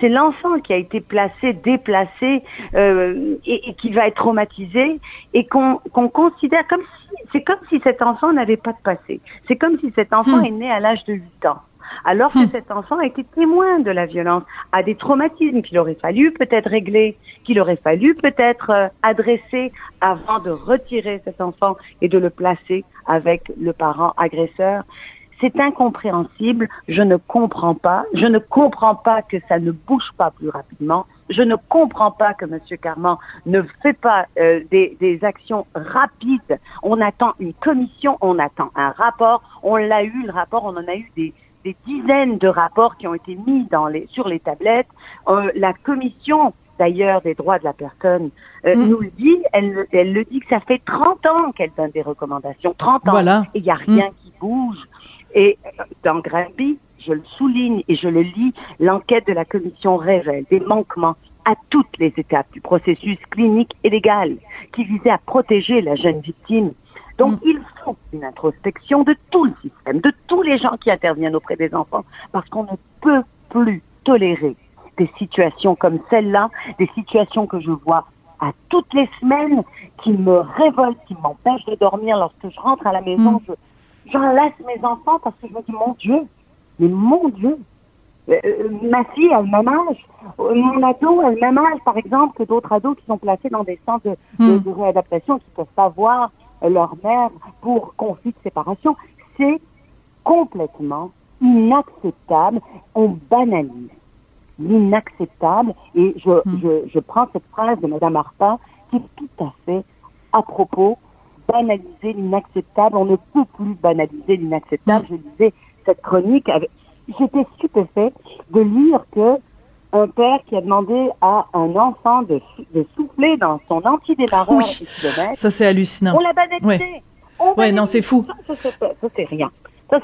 [SPEAKER 7] c'est l'enfant qui a été placé, déplacé euh, et, qui va être traumatisé et qu'on considère comme si c'est comme si cet enfant n'avait pas de passé. C'est comme si cet enfant hmm. est né à l'âge de 8 ans. Alors que hmm. cet enfant a été témoin de la violence, a des traumatismes qu'il aurait fallu peut-être régler, qu'il aurait fallu peut-être euh, adresser avant de retirer cet enfant et de le placer avec le parent agresseur. C'est incompréhensible. Je ne comprends pas. Je ne comprends pas que ça ne bouge pas plus rapidement. Je ne comprends pas que M. Carman ne fait pas euh, des, des, actions rapides. On attend une commission, on attend un rapport. On l'a eu, le rapport, on en a eu des, des dizaines de rapports qui ont été mis dans les, sur les tablettes. Euh, la commission d'ailleurs des droits de la personne euh, mm. nous le dit, elle, elle le dit que ça fait 30 ans qu'elle donne des recommandations, 30 ans,
[SPEAKER 4] voilà.
[SPEAKER 7] et il n'y a rien mm. qui bouge. Et dans Granby, je le souligne et je le lis, l'enquête de la commission révèle des manquements à toutes les étapes du processus clinique et légal qui visait à protéger la jeune victime. Donc, mm. il faut une introspection de tout le système, de tous les gens qui interviennent auprès des enfants, parce qu'on ne peut plus tolérer des situations comme celle-là, des situations que je vois à toutes les semaines, qui me révoltent, qui m'empêchent de dormir lorsque je rentre à la maison. Mm j'enlace mes enfants parce que je me dis, mon Dieu, mais mon Dieu, euh, euh, ma fille a le même âge, euh, mon ado a le même âge, par exemple, que d'autres ados qui sont placés dans des centres de, de, hmm. réadaptation qui ne peuvent pas voir leur mère pour conflit de séparation. C'est complètement inacceptable. On banalise l'inacceptable. Et je, hmm. je, je prends cette phrase de Mme Arpa qui est tout à fait à propos banaliser l'inacceptable. On ne peut plus banaliser l'inacceptable. Je lisais cette chronique. J'étais stupéfaite de lire que un père qui a demandé à un enfant de, de souffler dans son antidémarreur
[SPEAKER 4] oui. Ça, c'est hallucinant.
[SPEAKER 7] On l'a banalisé.
[SPEAKER 4] Ouais. non, c'est fou.
[SPEAKER 7] Ça, ça c'est rien.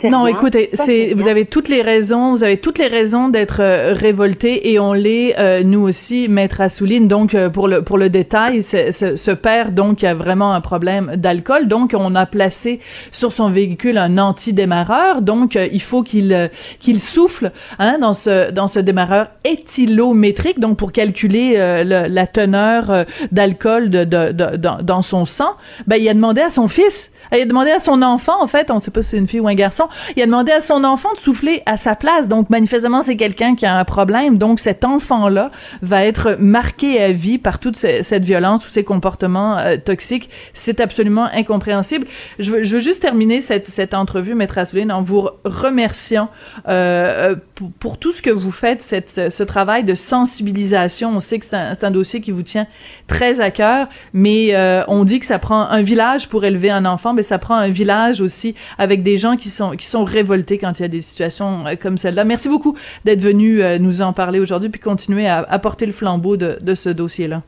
[SPEAKER 4] Non, écoutez, c'est vous avez toutes les raisons, vous avez toutes les raisons d'être euh, révolté et on l'est euh, nous aussi, maître Assouline. Donc euh, pour le pour le détail, ce père donc a vraiment un problème d'alcool, donc on a placé sur son véhicule un anti-démarreur. Donc il faut qu'il qu'il souffle hein, dans ce dans ce démarreur éthylométrique, donc pour calculer la teneur d'alcool de, de, de, dans son sang. Ben il a demandé à son fils, il a demandé à son enfant en fait, on sait pas si c'est une fille ou un garçon Il a demandé à son enfant de souffler à sa place. Donc, manifestement, c'est quelqu'un qui a un problème. Donc, cet enfant-là va être marqué à vie par toute cette violence, tous ces comportements euh, toxiques. C'est absolument incompréhensible. Je veux, juste terminer cette, cette entrevue, Maître Assouline, en vous remerciant euh, pour, pour, tout ce que vous faites, cette, ce travail de sensibilisation. On sait que c'est un, dossier qui vous tient très à cœur, mais euh, on dit que ça prend un village pour élever un enfant, mais ça prend un village aussi avec des gens qui sont qui sont révoltés quand il y a des situations euh, comme celle-là. Merci beaucoup d'être venu euh, nous en parler aujourd'hui puis continuer à, à porter le flambeau de, de ce dossier-là.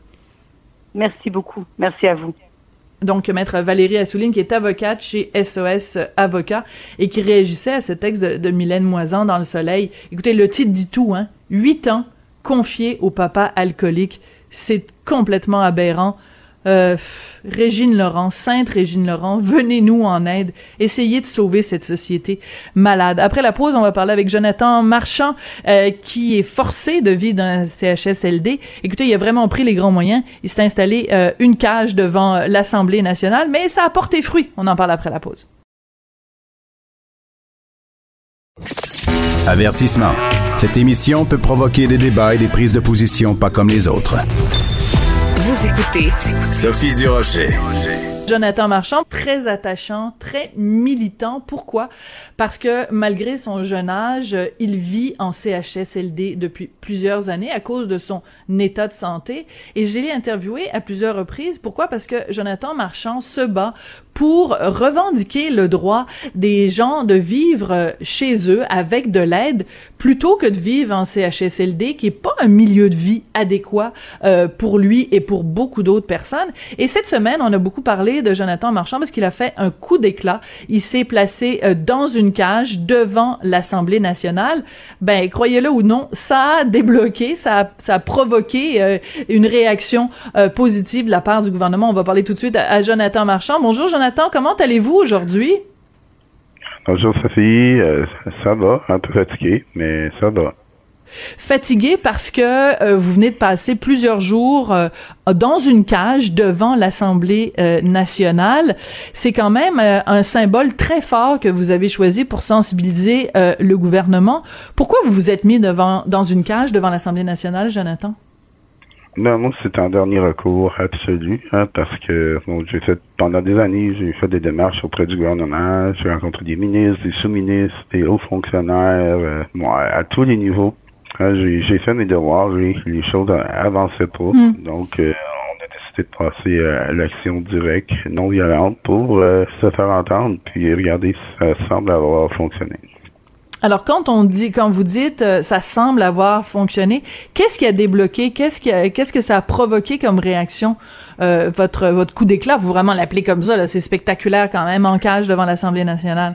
[SPEAKER 2] Merci beaucoup. Merci à vous.
[SPEAKER 4] Donc, maître Valérie Assouline, qui est avocate chez SOS Avocat et qui réagissait à ce texte de, de Mylène Moisan dans Le Soleil. Écoutez, le titre dit tout, hein. Huit ans confiés au papa alcoolique. C'est complètement aberrant. Euh, Régine Laurent, Sainte Régine Laurent, venez-nous en aide. Essayez de sauver cette société malade. Après la pause, on va parler avec Jonathan Marchand, euh, qui est forcé de vivre dans un CHSLD. Écoutez, il a vraiment pris les grands moyens. Il s'est installé euh, une cage devant l'Assemblée nationale, mais ça a porté fruit. On en parle après la pause.
[SPEAKER 5] Avertissement. Cette émission peut provoquer des débats et des prises de position pas comme les autres.
[SPEAKER 1] Écoutez
[SPEAKER 5] Sophie Durocher.
[SPEAKER 4] Jonathan Marchand, très attachant, très militant. Pourquoi? Parce que malgré son jeune âge, il vit en CHSLD depuis plusieurs années à cause de son état de santé. Et je l'ai interviewé à plusieurs reprises. Pourquoi? Parce que Jonathan Marchand se bat pour revendiquer le droit des gens de vivre chez eux avec de l'aide plutôt que de vivre en CHSLD qui est pas un milieu de vie adéquat euh, pour lui et pour beaucoup d'autres personnes. Et cette semaine, on a beaucoup parlé de Jonathan Marchand parce qu'il a fait un coup d'éclat. Il s'est placé euh, dans une cage devant l'Assemblée nationale. Ben, croyez-le ou non, ça a débloqué, ça a, provoqué euh, une réaction euh, positive de la part du gouvernement. On va parler tout de suite à, à Jonathan Marchand. Bonjour Jonathan, comment allez-vous aujourd'hui?
[SPEAKER 3] Bonjour Sophie, euh, ça va, un peu fatigué, mais ça va.
[SPEAKER 4] Fatigué parce que euh, vous venez de passer plusieurs jours euh, dans une cage devant l'Assemblée euh, nationale. C'est quand même un symbole très fort que vous avez choisi pour sensibiliser le gouvernement. Pourquoi vous vous êtes mis devant dans une cage devant l'Assemblée nationale, Jonathan?
[SPEAKER 3] Non, moi, c'est un dernier recours absolu, hein, parce que bon, j'ai fait pendant des années, j'ai fait des démarches auprès du gouvernement, j'ai rencontré des ministres, des sous-ministres, des hauts fonctionnaires, euh, bon, à, à, tous les niveaux. Hein, j'ai fait mes devoirs, les choses avançaient pas, mm. donc euh, on a décidé de passer à l'action directe, non violente, pour euh, se faire entendre, puis regarder si ça semble avoir fonctionné.
[SPEAKER 4] Alors, quand on dit, quand vous dites, euh, ça semble avoir fonctionné, qu'est-ce qui a débloqué, qu'est-ce qui, qu'est-ce que ça a provoqué comme réaction, euh, votre votre coup d'éclat, vous vraiment l'appeler comme ça, là, c'est spectaculaire quand même en cage devant l'Assemblée nationale.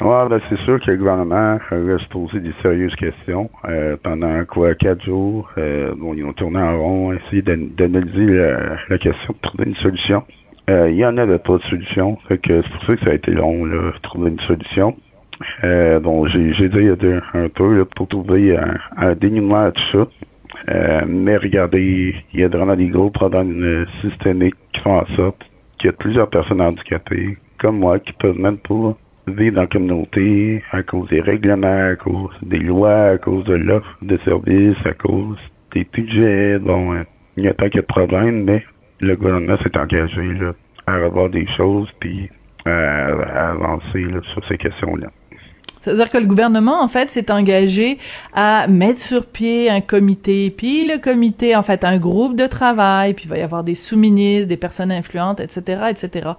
[SPEAKER 3] Ouais, ben c'est sûr que le gouvernement va se poser des sérieuses questions. Euh, pendant quoi quatre jours, euh, bon, ils ont tourné en rond, essayé d'analyser la, la, question, de trouver une solution. Euh, il y en avait pas de solution, fait que c'est pour ça que ça a été long, là, trouver une solution. Euh, bon, j'ai dit un peu pour trouver un, un, dénouement à tout ça. Euh, mais regardez, il y a vraiment des gros problèmes systémiques qui font en sorte qu'il y a plusieurs personnes handicapées, comme moi, qui peuvent même pas vivre dans la communauté à cause des règlements, à cause des lois, à cause de l'offre de services, à cause des budgets. Bon, euh, il y a pas de problèmes, mais le gouvernement s'est engagé là, à revoir des choses puis à, avancer sur ces questions-là.
[SPEAKER 4] C'est-à-dire que le gouvernement, en fait, s'est engagé à mettre sur pied un comité, puis le comité, en fait, un groupe de travail, puis il va y avoir des sous-ministres, des personnes influentes, etc., etc.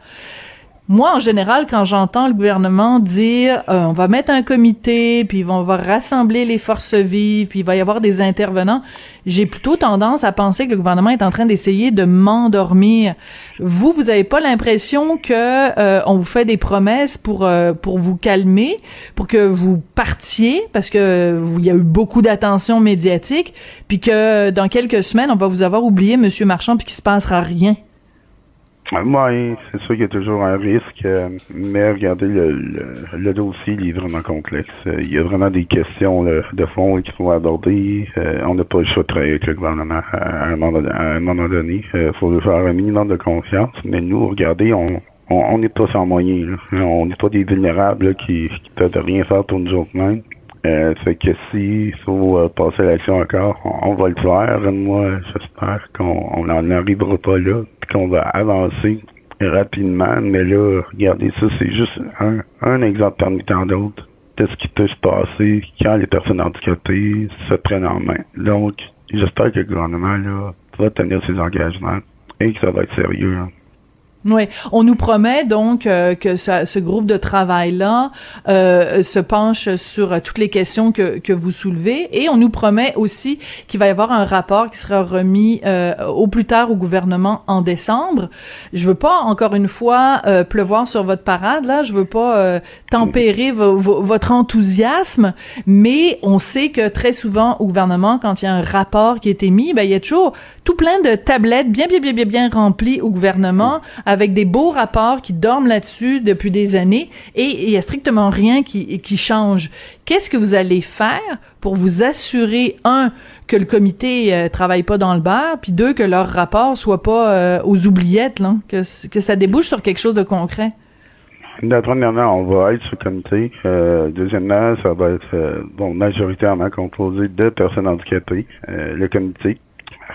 [SPEAKER 4] Moi, en général, quand j'entends le gouvernement dire euh, on va mettre un comité, puis on va rassembler les forces vives, puis il va y avoir des intervenants, j'ai plutôt tendance à penser que le gouvernement est en train d'essayer de m'endormir. Vous, vous avez pas l'impression que euh, on vous fait des promesses pour euh, pour vous calmer, pour que vous partiez, parce que il y a eu beaucoup d'attention médiatique, puis que dans quelques semaines, on va vous avoir oublié, Monsieur Marchand, puis qu'il se passera rien?
[SPEAKER 3] Oui, c'est sûr qu'il y a toujours un risque, mais regardez, le, le, le, dossier il est vraiment complexe. Il y a vraiment des questions de fond qu'il faut aborder. Euh, on n'a pas le choix de travailler avec le gouvernement à un moment, à un moment donné. Il faut lui faire un minimum de confiance. Mais nous, regardez, on, on n'est pas sans moyens. On n'est pas des vulnérables qui qui peuvent rien faire pour nous autres mêmes. Euh, fait que s'il faut euh, passer l'action encore, on, va le faire. Moi, j'espère qu'on n'en arrivera pas là, puis qu'on va avancer rapidement. Mais là, regardez ça, c'est juste un, un exemple parmi tant d'autres de ce qui peut se passer quand les personnes handicapées se prennent en main. Donc, j'espère que le gouvernement là, va tenir ses engagements et que ça va être sérieux. Hein.
[SPEAKER 4] Oui, on nous promet donc euh, que ce groupe de travail-là euh, se penche sur toutes les questions que, vous soulevez et on nous promet aussi qu'il va y avoir un rapport qui sera remis euh, au plus tard au gouvernement en décembre. Je veux pas encore une fois euh, pleuvoir sur votre parade là, je veux pas tempérer votre enthousiasme, mais on sait que très souvent au gouvernement quand il y a un rapport qui est émis, ben il y a toujours tout plein de tablettes bien bien bien bien bien remplies au gouvernement avec des beaux rapports qui dorment là-dessus depuis des années et il y a strictement rien qui, qui change. Qu'est-ce que vous allez faire pour vous assurer, un, que le comité euh, travaille pas dans le bar, puis deux, que leur rapport soit pas euh, aux oubliettes, là, que, que ça débouche sur quelque chose de concret?
[SPEAKER 3] premièrement, on va être ce comité. Euh, deuxièmement, ça va être euh, majoritairement composé de personnes handicapées. le comité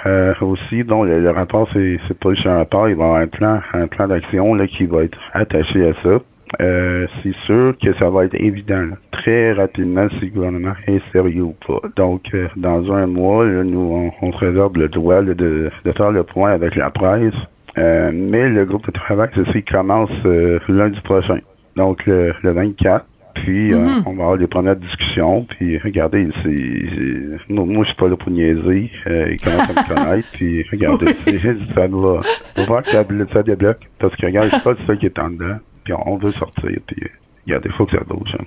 [SPEAKER 3] euh, aussi, donc le, rapport, c'est, pas juste un rapport, il va y avoir un plan, un plan d'action qui va être attaché à ça. Euh, c'est sûr que ça va être évident très rapidement si le gouvernement est sérieux ou pas. Donc, euh, dans un mois, nous, on, se réserve le droit de, de faire le point avec la presse. mais le groupe de travail, ça, commence lundi prochain. Donc, le 24. Puis, euh, mm-hmm. on va avoir des premières discussions. Puis, regardez, c'est, moi, je suis pas là pour niaiser. Euh, à me connaître. Puis, regardez, ça va. On voir que ça, ça débloque. Parce que, regarde, c'est pas ça qui est en dedans. Puis, on, veut sortir. Puis, regardez, il faut que ça bouge. Hein.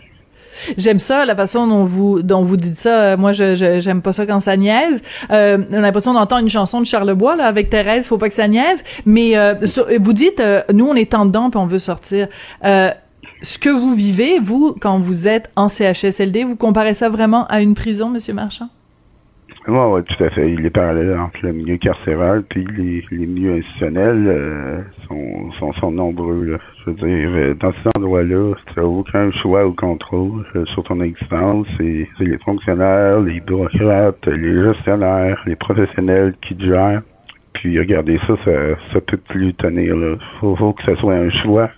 [SPEAKER 4] J'aime ça, la façon dont vous dont vous dites ça. Moi, je j'aime pas ça quand ça niaise. Euh, on a l'impression d'entendre une chanson de Charlebois là avec Thérèse. Faut pas que ça niaise. Mais euh, vous dites, euh, nous, on est en dedans puis on veut sortir. Ce que vous vivez, vous, quand vous êtes en CHSLD, vous comparez ça vraiment à une prison, Monsieur Marchand?
[SPEAKER 3] Oui, tout à fait. Il est parallèle entre le milieu carcéral puis les, les milieux institutionnels euh, sont, sont, nombreux. Je veux dire, euh, dans cet endroit-là, tu n'as aucun choix ou contrôle euh, sur ton existence. C'est les fonctionnaires, les bureaucrates, les gestionnaires, les professionnels qui te gèrent. Puis regardez ça, ça, ça peut plus tenir. Il faut, que ce soit un choix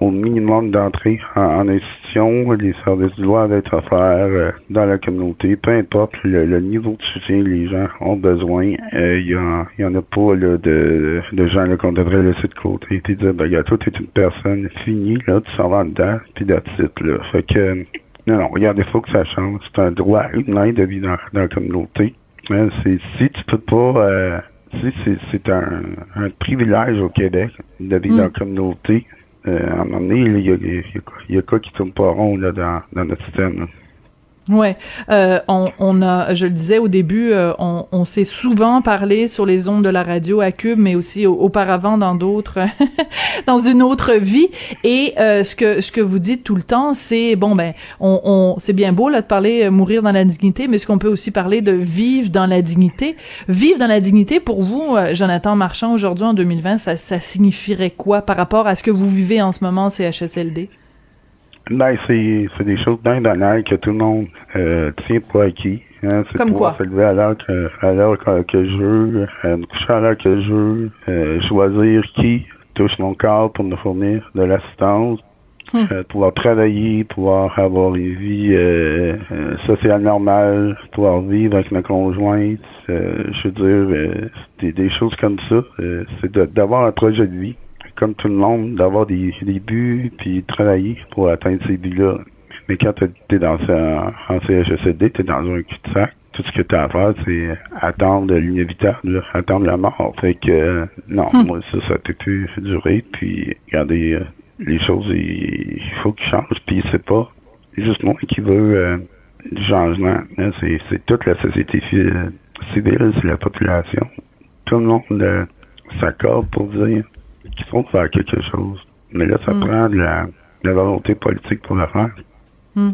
[SPEAKER 3] au minimum d'entrée en, institution. Les services doivent être offerts euh, dans la communauté, peu importe le, niveau de soutien que les gens ont besoin. Il euh, y, en, a pas là, de, de gens qu'on devrait laisser de côté. Tu dire, ben, toi, tu es une personne finie, là, tu s'en vas dedans, puis titre là. Fait que, non, non, regarde, il faut que ça change. C'est un droit humain de vivre dans, dans la communauté. Hein, c'est si tu peux pas... Euh, si c'est un, un, privilège au Québec de vivre dans la mm. communauté, euh, à un moment donné, il y a, y, y a quoi qui tourne pas rond là, dans, dans notre système.
[SPEAKER 4] Ouais, euh, on, on, a, je le disais au début, euh, on, on s'est souvent parlé sur les ondes de la radio à Cube, mais aussi auparavant dans d'autres, dans une autre vie. Et euh, ce que ce que vous dites tout le temps, c'est bon ben, on, on c'est bien beau là de parler euh, mourir dans la dignité, mais ce qu'on peut aussi parler de vivre dans la dignité? Vivre dans la dignité pour vous, Jonathan Marchand, aujourd'hui en 2020, ça, ça signifierait quoi par rapport à ce que vous vivez en ce moment, CHSLD?
[SPEAKER 3] Ben, c'est, c'est des choses bien banales que tout le monde euh, tient pour acquis. Hein. C'est
[SPEAKER 4] Comme
[SPEAKER 3] pouvoir
[SPEAKER 4] quoi?
[SPEAKER 3] se lever à l'heure que, à l'heure que, je veux, euh, me coucher à l'heure que je veux, euh, choisir qui touche mon corps pour me fournir de l'assistance, euh, pouvoir travailler, pouvoir avoir une vie euh, euh, sociale normale, pouvoir vivre avec ma conjointe, je veux dire, des, des choses comme ça. c'est d'avoir un projet de vie comme tout le monde, d'avoir des, des buts puis travailler pour atteindre ces buts-là. Mais quand tu es dans un, en CHSLD, tu es dans un cul-de-sac. Tout ce que tu as à faire, c'est attendre l'inévitable, attendre la mort. Fait que, non, hmm. moi, ça, ça peut plus durer. Puis, regardez, euh, les choses, il, faut qu'ils changent. Puis, c'est pas juste moi qui veux euh, du changement. Hein. C'est toute la société civile, c'est la population. Tout le monde euh, s'accorde pour dire qu'il faut faire quelque chose. Mais là, ça hmm. prend de la, volonté politique pour le faire.
[SPEAKER 4] Hmm.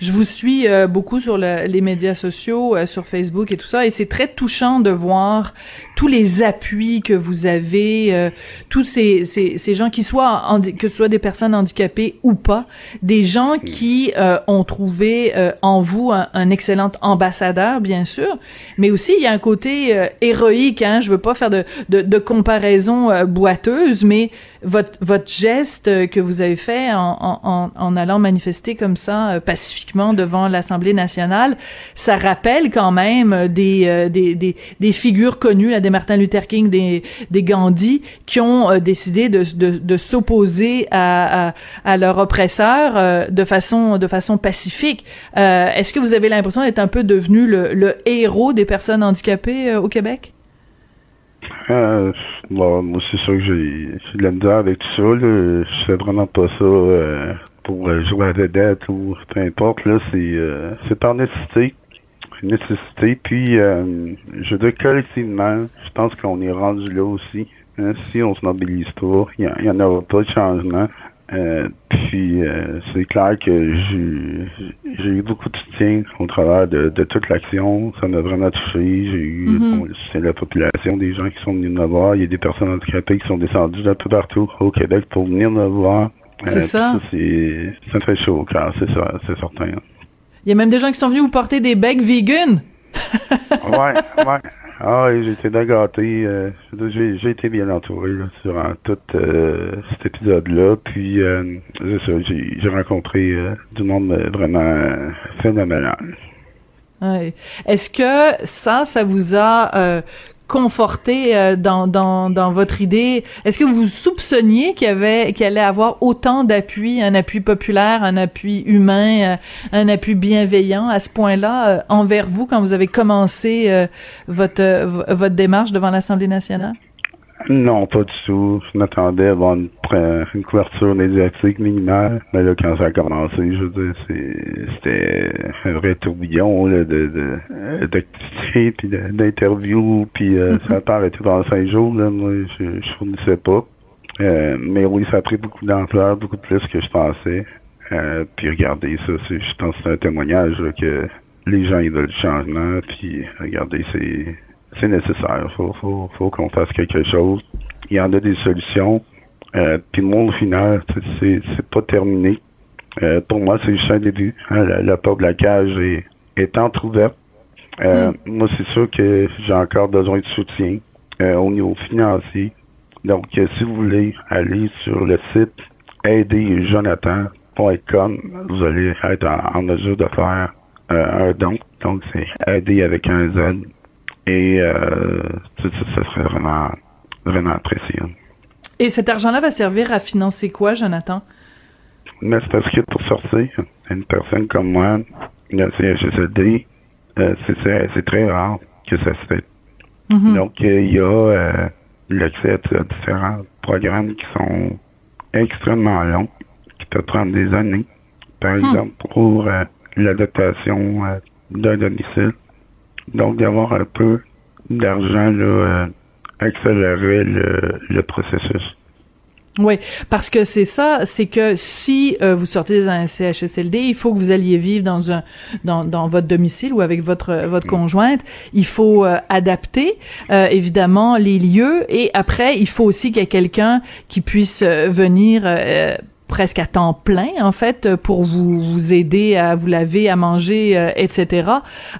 [SPEAKER 4] Je vous suis euh, beaucoup sur les médias sociaux, euh, sur Facebook et tout ça, et c'est très touchant de voir tous les appuis que vous avez, euh, tous ces, ces, ces, gens qui soient que ce soit des personnes handicapées ou pas, des gens qui ont trouvé en vous un, excellent ambassadeur, bien sûr, mais aussi il y a un côté héroïque. Hein, je veux pas faire de, de, de comparaison boiteuse, mais votre votre geste que vous avez fait en, en, en allant manifester comme ça euh, pacifiquement devant l'Assemblée nationale, ça rappelle quand même euh, des, des, des, des, figures connues, là, des Martin Luther King, des, des Gandhi, qui ont euh, décidé de, de, de s'opposer à, à, à, leur oppresseur de façon de façon pacifique. Est-ce que vous avez l'impression d'être un peu devenu le, le héros des personnes handicapées au Québec?
[SPEAKER 3] Euh, moi, c'est sûr que j'ai de la misère avec tout ça. Fais vraiment pas ça pour euh, jouer à vedette ou peu importe. Là, c'est euh, c'est par nécessité. Nécessité. Puis, euh, je veux dire, collectivement, je pense qu'on est rendu là aussi. Hein, si on se mobilise pas, il n'y en aura pas de changement. Euh, puis euh, c'est clair que j'ai eu beaucoup de soutien au travers de, de toute l'action. Ça m'a vraiment touché. J'ai eu mm-hmm. c'est la population, des gens qui sont venus nous voir. Il y a des personnes handicapées qui sont descendues d'un peu partout au Québec pour venir nous voir.
[SPEAKER 4] C'est euh, ça.
[SPEAKER 3] ça fait chaud au cœur, c'est ça, c'est certain.
[SPEAKER 4] Il y a même des gens qui sont venus vous porter des becs vegan.
[SPEAKER 3] ouais, ouais. Ah, j'ai été gâté. Euh, j'ai été bien entouré là, durant tout euh, cet épisode-là. Puis, euh, j'ai rencontré du monde vraiment phénoménal.
[SPEAKER 4] Ouais. Est-ce que ça, ça vous a conforté euh, dans, dans, votre idée. Est-ce que vous soupçonniez qu'il y avait qu'il allait avoir autant d'appui, un appui populaire, un appui humain, euh, un appui bienveillant à ce point-là euh, envers vous quand vous avez commencé votre votre démarche devant l'Assemblée nationale?
[SPEAKER 3] Non, pas du tout. Je m'attendais à avoir une, une, couverture médiatique minimale. Mais là, quand ça a commencé, je veux dire, c'était un vrai tourbillon là, de, d'activités, puis d'interviews, puis euh, ça a pas arrêté pendant cinq jours. Là, moi, je, je fournissais pas. Euh, mais oui, ça a pris beaucoup d'ampleur, beaucoup plus que je pensais. Euh, puis regardez, ça, je pense que c'est un témoignage que les gens ils veulent du changement. Puis regardez, c'est c'est nécessaire. Faut, faut, faut qu'on fasse quelque chose. Il y en a des solutions. Euh, puis moi, au final, c'est, c'est pas terminé. Euh, pour moi, c'est juste un début. Hein, la, porte de la cage est, est entrouverte. Euh, hmm. Moi, c'est sûr que j'ai encore besoin de soutien au niveau financier. Donc, si vous voulez aller sur le site aiderjonathan.com, vous allez être en, mesure de faire un don. Donc, c'est aider avec un Z et euh, ça, ça, serait vraiment, vraiment apprécié.
[SPEAKER 4] Et cet argent-là va servir à financer quoi, Jonathan?
[SPEAKER 3] Mais c'est parce que pour sortir, une personne comme moi, le CHSLD, euh, c'est très rare que ça se fait. Mm-hmm. Donc, euh, il y a euh, l'accès à différents programmes qui sont extrêmement longs, qui peuvent prendre des années. Par hmm. exemple, pour euh, l'adaptation d'un domicile, donc, d'avoir un peu d'argent, là, euh, accélérer le, le processus.
[SPEAKER 4] Oui, parce que c'est ça, c'est que si euh, vous sortez d'un CHSLD, il faut que vous alliez vivre dans un dans, dans votre domicile ou avec votre votre conjointe. Il faut euh, adapter évidemment les lieux et après il faut aussi qu'il y ait quelqu'un qui puisse venir presque à temps plein en fait pour vous, vous aider à vous laver, à manger, euh, etc.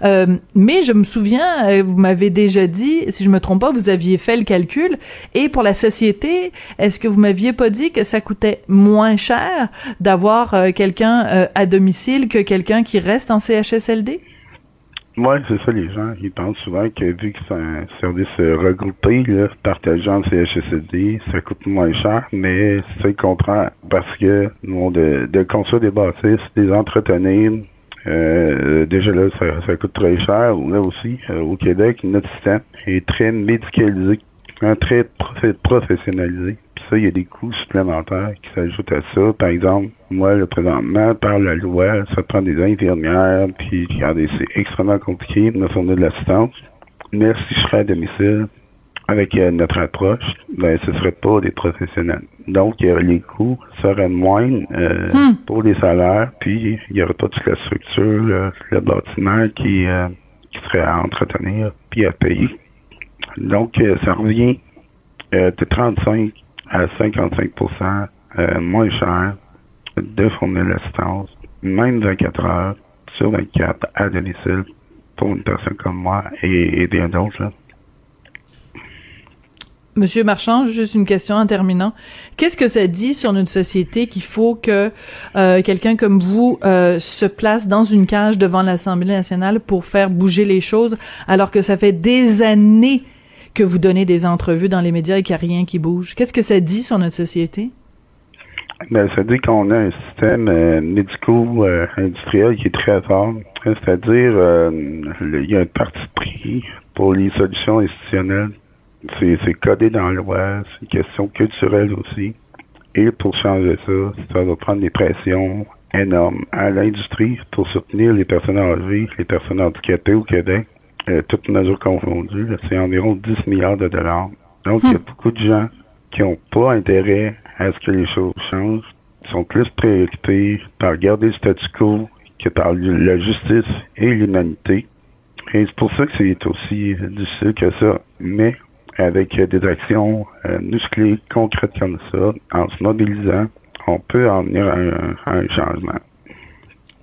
[SPEAKER 4] Euh, mais je me souviens, euh, vous m'avez déjà dit, si je me trompe pas, vous aviez fait le calcul. Et pour la société, est-ce que vous m'aviez pas dit que ça coûtait moins cher d'avoir quelqu'un à domicile que quelqu'un qui reste en CHSLD?
[SPEAKER 3] Oui, c'est ça, les gens. Ils pensent souvent que vu que c'est un service regroupé, là, partageant le CHSLD, ça coûte moins cher, mais c'est le contraire. Parce que nous, de, de construire des bâtisses, des entretenir, euh, déjà là, ça, ça, coûte très cher. Là aussi, euh, au Québec, notre système est très médicalisé, hein, très professionnalisé ça, il y a des coûts supplémentaires qui s'ajoutent à ça. Par exemple, moi, le présentement, par la loi, ça prend des infirmières, puis regardez, c'est extrêmement compliqué de me fournir de l'assistance. Mais si je serais à domicile, avec euh, notre approche, ben, ce ne serait pas des professionnels. Donc, les coûts seraient moindres euh, hmm. pour les salaires, puis il n'y aurait pas toute la structure, le, bâtiment qui, euh, qui serait à entretenir, puis à payer. Donc, ça revient de 35 à 55 moins cher de fournir l'assistance, même 24 heures sur 24 à domicile pour une personne comme moi et, et bien d'autres.
[SPEAKER 4] Monsieur Marchand, juste une question en terminant. Qu'est-ce que ça dit sur notre société qu'il faut que euh, quelqu'un comme vous euh, se place dans une cage devant l'Assemblée nationale pour faire bouger les choses, alors que ça fait des années que vous donnez des entrevues dans les médias et qu'il n'y a rien qui bouge? Qu'est-ce que ça dit sur notre société?
[SPEAKER 3] Ben, ça dit qu'on a un système euh, médico-industriel qui est très fort. C'est-à-dire, il y a un parti pris pour les solutions institutionnelles c'est codé dans loi, c'est une question culturelle aussi. Et pour changer ça, ça va prendre des pressions énormes à l'industrie pour soutenir les personnes âgées, les personnes handicapées au Québec, euh, toutes mesures confondues. C'est environ 10 milliards de dollars. Donc, il y a hmm. beaucoup de gens qui n'ont pas intérêt à ce que les choses changent, Ils sont plus préoccupés par garder le statu quo que par la justice et l'humanité. Et c'est pour ça que c'est aussi difficile que ça. Mais avec des actions euh, musclées, concrètes comme ça, en se mobilisant, on peut en venir à un, changement.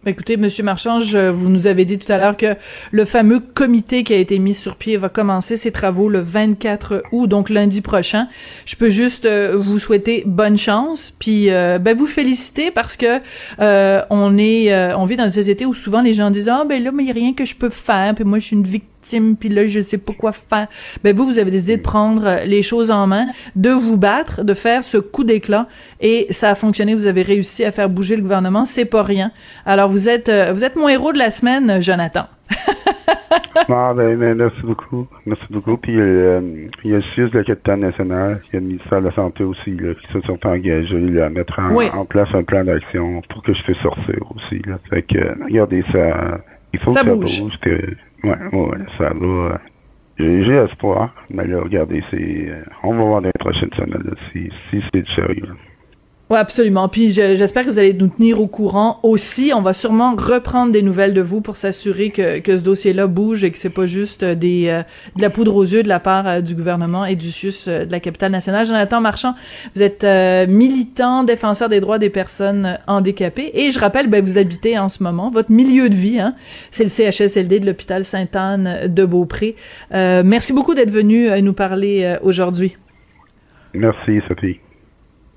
[SPEAKER 4] Écoutez, Monsieur Marchand, vous nous avez dit tout à l'heure que le fameux comité qui a été mis sur pied va commencer ses travaux le 24 août, donc lundi prochain. Je peux juste euh, vous souhaiter bonne chance, puis euh, ben vous féliciter parce que on est, on vit dans une société où souvent les gens disent ah ben là mais il y a rien que je peux faire, puis moi je suis une victime puis là, je sais pas quoi faire. Ben vous, vous avez décidé de prendre euh, les choses en main, de vous battre, de faire ce coup d'éclat, et ça a fonctionné. Vous avez réussi à faire bouger le gouvernement. C'est pas rien. Alors vous êtes, euh, vous êtes mon héros de la semaine, Jonathan.
[SPEAKER 3] ah, ben, ben, merci beaucoup. Merci beaucoup. Puis euh, il y a le de la capitale nationale, il y a le ministère de la Santé aussi, là, qui se sont engagés à mettre en, place un plan d'action pour que je puisse sortir aussi. Là. Fait que, regardez ça. Il faut que ça bouge. Ouais, ouais, ça va. J'ai espoir, mais là, regardez, c'est, euh, on va voir dans les prochaines semaines si, si c'est sérieux.
[SPEAKER 4] Oui, absolument. Puis j'espère que vous allez nous tenir au courant aussi. On va sûrement reprendre des nouvelles de vous pour s'assurer que, ce dossier-là bouge et que c'est pas juste des euh, de la poudre aux yeux de la part euh, du gouvernement et du CIUS de la capitale nationale. Jonathan Marchand, vous êtes militant, défenseur des droits des personnes handicapées et je rappelle, ben, vous habitez en ce moment, votre milieu de vie, hein, c'est le CHSLD de l'hôpital Sainte-Anne de Beaupré. merci beaucoup d'être venu nous parler aujourd'hui.
[SPEAKER 3] Merci, Sophie.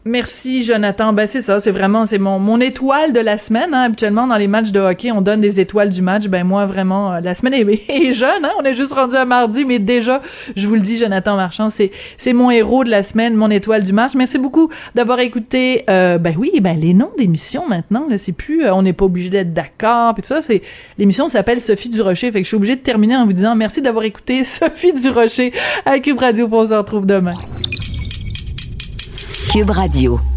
[SPEAKER 4] Merci Jonathan. Ben c'est ça, c'est vraiment c'est mon mon étoile de la semaine. Hein. Habituellement dans les matchs de hockey, on donne des étoiles du match. Ben moi vraiment euh, la semaine est, jeune. Hein. On est juste rendu à mardi, mais déjà je vous le dis, Jonathan Marchand, c'est c'est mon héros de la semaine, mon étoile du match. Merci beaucoup d'avoir écouté. Euh, ben oui, ben les noms d'émissions maintenant c'est plus euh, on n'est pas obligé d'être d'accord puis ça. C'est l'émission s'appelle Sophie du Rocher. Fait que je suis obligée de terminer en vous disant merci d'avoir écouté Sophie du Rocher à Cube Radio. On se retrouve demain.
[SPEAKER 1] Radio.